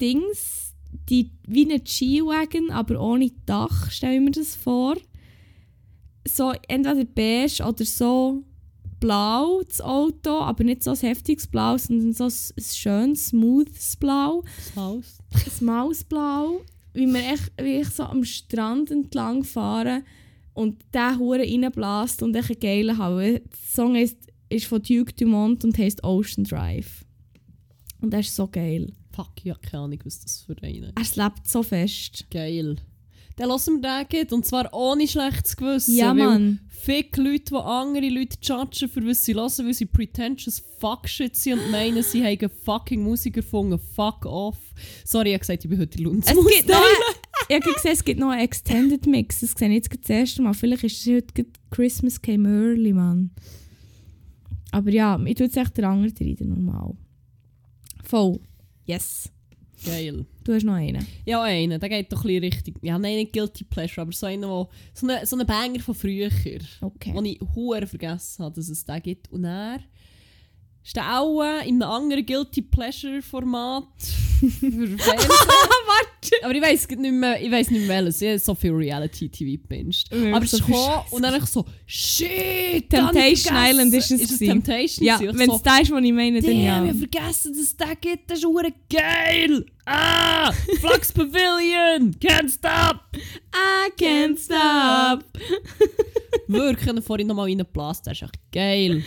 Dings, die wie ein G-Wagon, aber ohne Dach, stelle ich mir das vor. So entweder beige oder so blau, das Auto, aber nicht so ein heftiges Blau, sondern so ein, schönes, smoothes Blau, Das Haus. ein Mausblau, wie wir echt, wie ich so am Strand entlang fahren und der Hure reinbläst und einen geilen haben. Der Song ist, ist von Duke Dumont und heißt Ocean Drive. Und der ist so geil. Fuck, ich habe keine Ahnung, was das für eine Er lebt so fest. Geil. Dann lassen wir den gehen, und zwar ohne schlechtes Gewissen. Ja, Mann. Fick Leute, die andere Leute judgen, für was sie hören, weil sie pretentious Fuckshit sind und meinen, sie haben fucking Musik erfunden. Fuck off. Sorry, ich habe gesagt, ich bin heute Lunds. Es gibt, noch, ich habe gesehen, es gibt noch einen Extended Mix. Das sehe ich jetzt das erste Mal. Vielleicht ist es heute Christmas Came Early, Mann. Aber ja, ich tue jetzt echt den anderen rein, normal. Voll. Yes. Geil. Du hast noch einen. Ja, einen, der geht doch ein bisschen richtig. Ja, nein, nicht Guilty Pleasure, aber so einer, wo, so eine, so eine Banger von früher, Okay. den ich hure vergessen habe, dass es den gibt. Und er ist der auch äh, in einem anderen Guilty Pleasure Format für. Warte! aber ich weiß nicht mehr, ich weiss nicht mehr. Ich habe so viel Reality TV. Ja, Aber es so und dann ich so, shit! Temptation. Island ist es Ist es. Temptation? Ja? Ich wenn so, es da ist, was ich meine, dann ja. ich hab vergessen, dass es den gibt. Das ist hure geil! Ah! Flux Pavilion! Can't stop! I can't stop! Wirklich, ich vorhin nochmal reingeblasen. Das ist echt geil.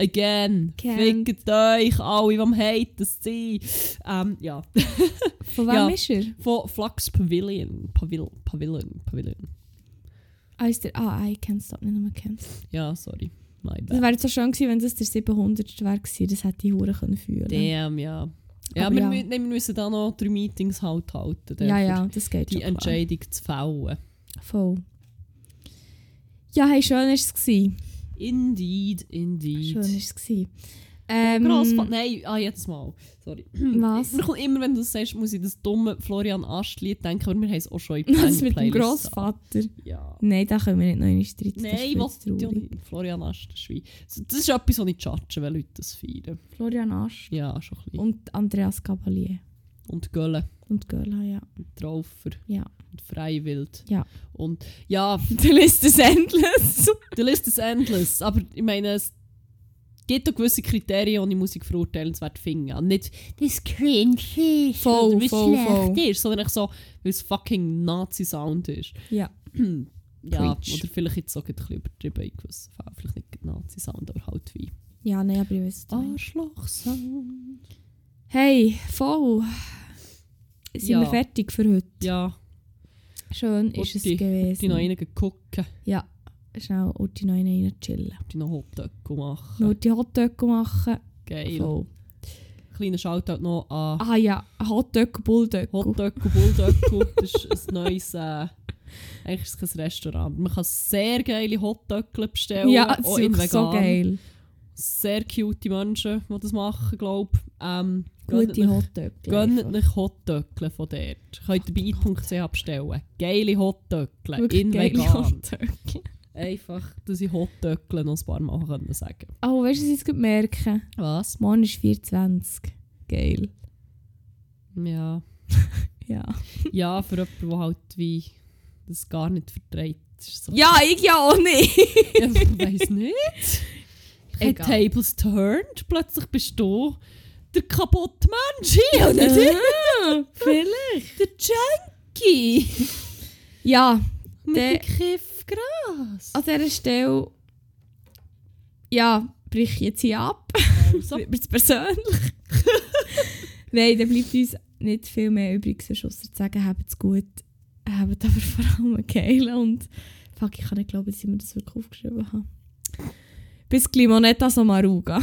Again. Fickt euch alle, die am Haten sind. Ähm, ja. Von wem Ja. ist er? Von Flux Pavilion. Pavil Pavilion. Pavilion. Ah, ist der... Ah, I can't stop, nicht nur can't. Ja, sorry. Das bad. wäre so schön gewesen, wenn das der 700. wäre gewesen. Das hätte ich hure können fühlen Damn, ja. Ja, Aber wir, ja. mü- nein, wir müssen da noch drei Meetings halt halten. Ja, ja, das geht Die schon klar. Entscheidung zu fällen. Voll. Ja, hey, schön war es. Indeed, indeed. Schön war es. gewesen. Ähm, Grossvater. Nein, ah, jedes Mal. Sorry. Was? Kommt immer, wenn du das sagst, muss ich das dumme Florian Ast-Lied denken, aber wir haben es auch schon in Was mit dem Grossvater? Ja. Nein, da können wir nicht noch streiten. das Nein, was. Florian Ast, das ist Das ist etwas, was ich judge, wenn Leute das feiern. Florian Ast Ja, schon ein bisschen. und Andreas Gabalier. Und Gölle, Und Göla, ja. und Traufer, Ja. und Freiwild. Ja. Und ja, Die Liste ist endless. die Liste ist endless, aber ich meine, es gibt auch gewisse Kriterien, die Musik verurteilenswert finden. Und Nicht, das cringe ist Voll, oder voll, schlecht voll. ist, sondern so, weil es fucking Nazi-Sound ist. ja. Ja, Preach. oder vielleicht jetzt auch ein bisschen übertrieben in gewissen Fällen. Vielleicht nicht Nazi-Sound, aber halt wie Ja, nein, aber ich weiß es nicht. Arschloch-Sound. Hey, voll. Sind Ja. wir fertig für heute? Ja, Schön ist es gewesen. die noch einen gucken, Ja, schnell Uti noch einen rein chillen. die noch Hotdog machen. Die Hotdog machen. Geil. Voll. Kleiner Shoutout noch an Ah ja, Hotdog, Bulldog. Hotdog und Bulldog. das ist ein neues, äh, eigentlich ist es ein Restaurant. Man kann sehr geile Hotdöckle bestellen, Ja, das ist so geil. Sehr cute Menschen, die das machen, glaube ich. Ähm, Gute Hotdog. Gönnt euch Hotdöckle von dort. Könnt ihr bei i.ch bestellen. Geile Hotdöckle Wirklich in geile vegan. Einfach, dass ich Hotdöckle noch ein paar Mal können sagen Oh, weißt du, was ich jetzt gerade merke? Was? Morgen ist 24. Geil. Ja. Ja. Ja, für jemanden, der halt wie das gar nicht verträgt. So, Ja, ich ja auch nicht. ja, ich weiss nicht. Egal. Tables turned. Plötzlich bist du der kaputte Mensch hier. nicht Ah, Vielleicht. der Junkie. Ja, Mit Der- dem Kiffgras. an dieser Stelle. Ja, brich ich jetzt hier ab. Also, mir's persönlich. Nein, dann bleibt uns nicht viel mehr übrig, sonst ausser zu sagen, habt's gut. Habt aber vor allem geilen und fuck, ich kann nicht glauben, dass ich mir das wirklich aufgeschrieben habe. Bis Limonetta Sommaruga.